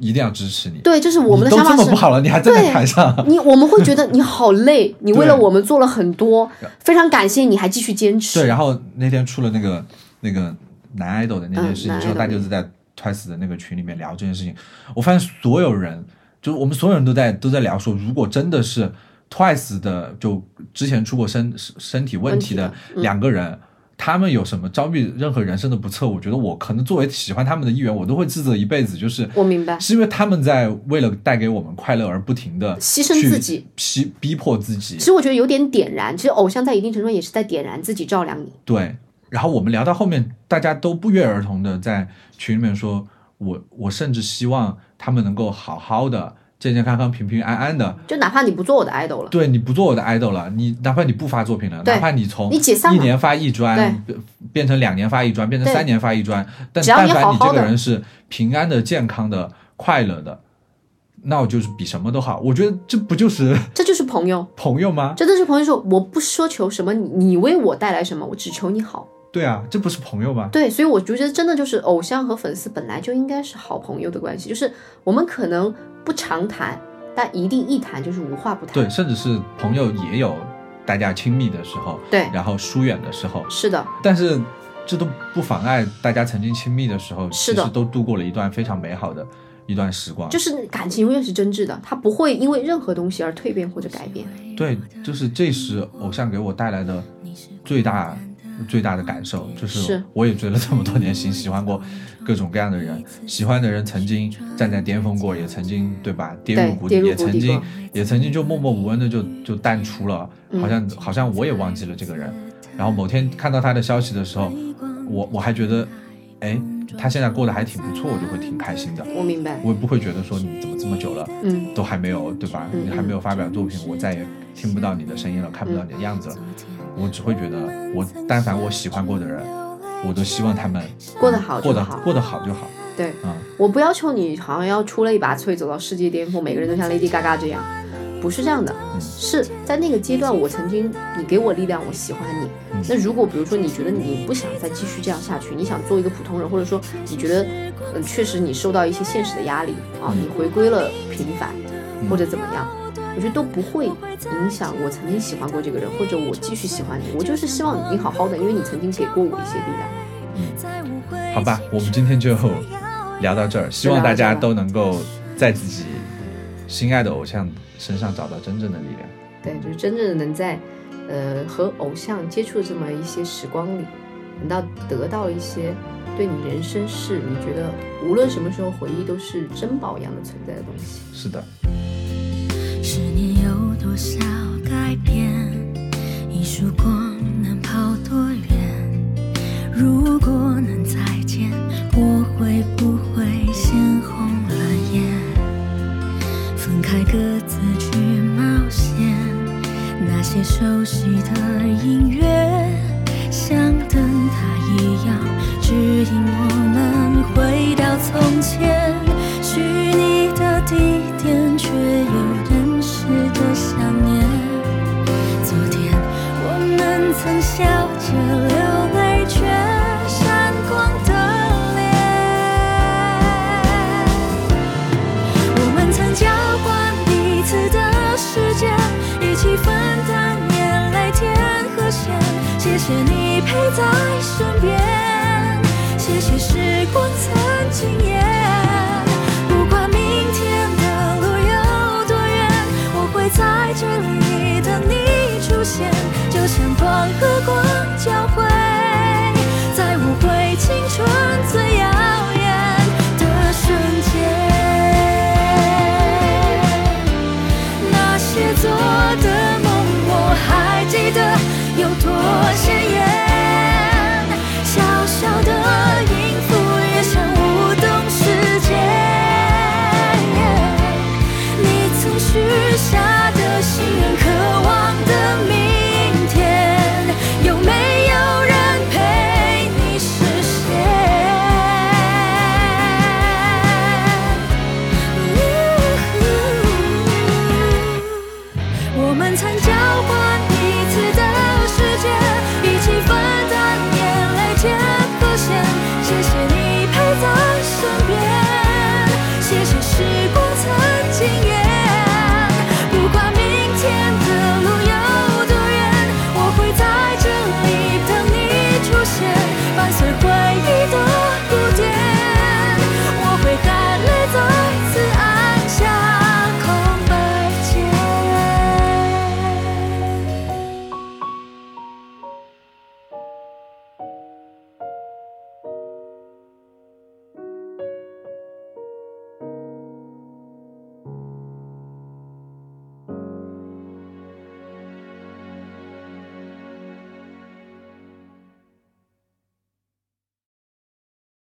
一定要支持你。对，就是我们的想法是这么不好了，你还站在对台上，你我们会觉得你好累，你为了我们做了很多，非常感谢你还继续坚持。对。然后那天出了那个那个男 idol 的那件事情之后，嗯大家就是在 Twice 的那个群里面聊这件事情，我发现所有人，就是我们所有人都在都在聊说，如果真的是 Twice 的，就之前出过身身体问题的两个人。他们有什么遭遇任何人生的不测？我觉得我可能作为喜欢他们的一员，我都会自责一辈子。就是我明白是因为他们在为了带给我们快乐而不停的牺牲自己，逼逼迫自己其。实我觉得有点点燃。其实偶像在一定程度上也是在点燃自己，照亮你。对，然后我们聊到后面，大家都不约而同的在群里面说，我我甚至希望他们能够好好的、健健康康、平平安安的。就哪怕你不做我的 idol 了，对你不做我的 idol 了，你哪怕你不发作品了，哪怕你从你解散了一年发一专变变成两年发一专，变成三年发一专，但但凡你这个人是平安的、健康的、快乐的，那我就是比什么都好。我觉得这不就是 这就是朋友。朋友吗？真的是朋友说，我不奢求什么，你你为我带来什么，我只求你好。对啊，这不是朋友吗？对，所以我觉得真的就是偶像和粉丝本来就应该是好朋友的关系，就是我们可能不常谈，但一定一谈就是无话不谈。对，甚至是朋友也有大家亲密的时候，对然后疏远的时候，是的，但是这都不妨碍大家曾经亲密的时候，是的其实都度过了一段非常美好的一段时光。就是感情永远是真挚的，它不会因为任何东西而蜕变或者改变。对，就是这是偶像给我带来的最大最大的感受，就是是我也追了这么多年星，喜欢过各种各样的人，喜欢的人曾经站在巅峰过，也曾经对吧跌入谷底，也曾经也曾经就默默无闻的就就淡出了，嗯好像好像我也忘记了这个人。然后某天看到他的消息的时候，我我还觉得，哎，他现在过得还挺不错，我就会挺开心的。我明白，我也不会觉得说你怎么这么久了，嗯，都还没有，对吧？嗯你还没有发表作品，我再也听不到你的声音了，看不到你的样子了。我只会觉得，我但凡我喜欢过的人，我都希望他们过得好就过得好过得好就好。对嗯，我不要求你好像要出类拔萃，走到世界巅峰，每个人都像 Lady Gaga 这样，不是这样的，嗯是在那个阶段，我曾经你给我力量，我喜欢你。嗯那如果比如说你觉得你不想再继续这样下去，你想做一个普通人，或者说你觉得嗯确实你受到一些现实的压力啊，嗯你回归了平凡嗯或者怎么样，我觉得都不会影响我曾经喜欢过这个人，或者我继续喜欢你。我就是希望你好好的，因为你曾经给过我一些力量。嗯好吧，我们今天就聊到这儿，希望大家都能够在自己心爱的偶像身上找到真正的力量。对，就是真正的能在呃和偶像接触这么一些时光里，能到得到一些对你人生是你觉得无论什么时候回忆都是珍宝一样的存在的东西。是的，十年有多少改变？一束光能跑多远？如果能再见，我会不会先红了眼？分开各自去冒险，那些熟悉的音乐，像灯塔一样指引我们回到从前。虚拟的地笑着流泪，却闪光的脸。我们曾交换彼此的时间，一起分担眼泪天和咸。谢谢你陪在身边，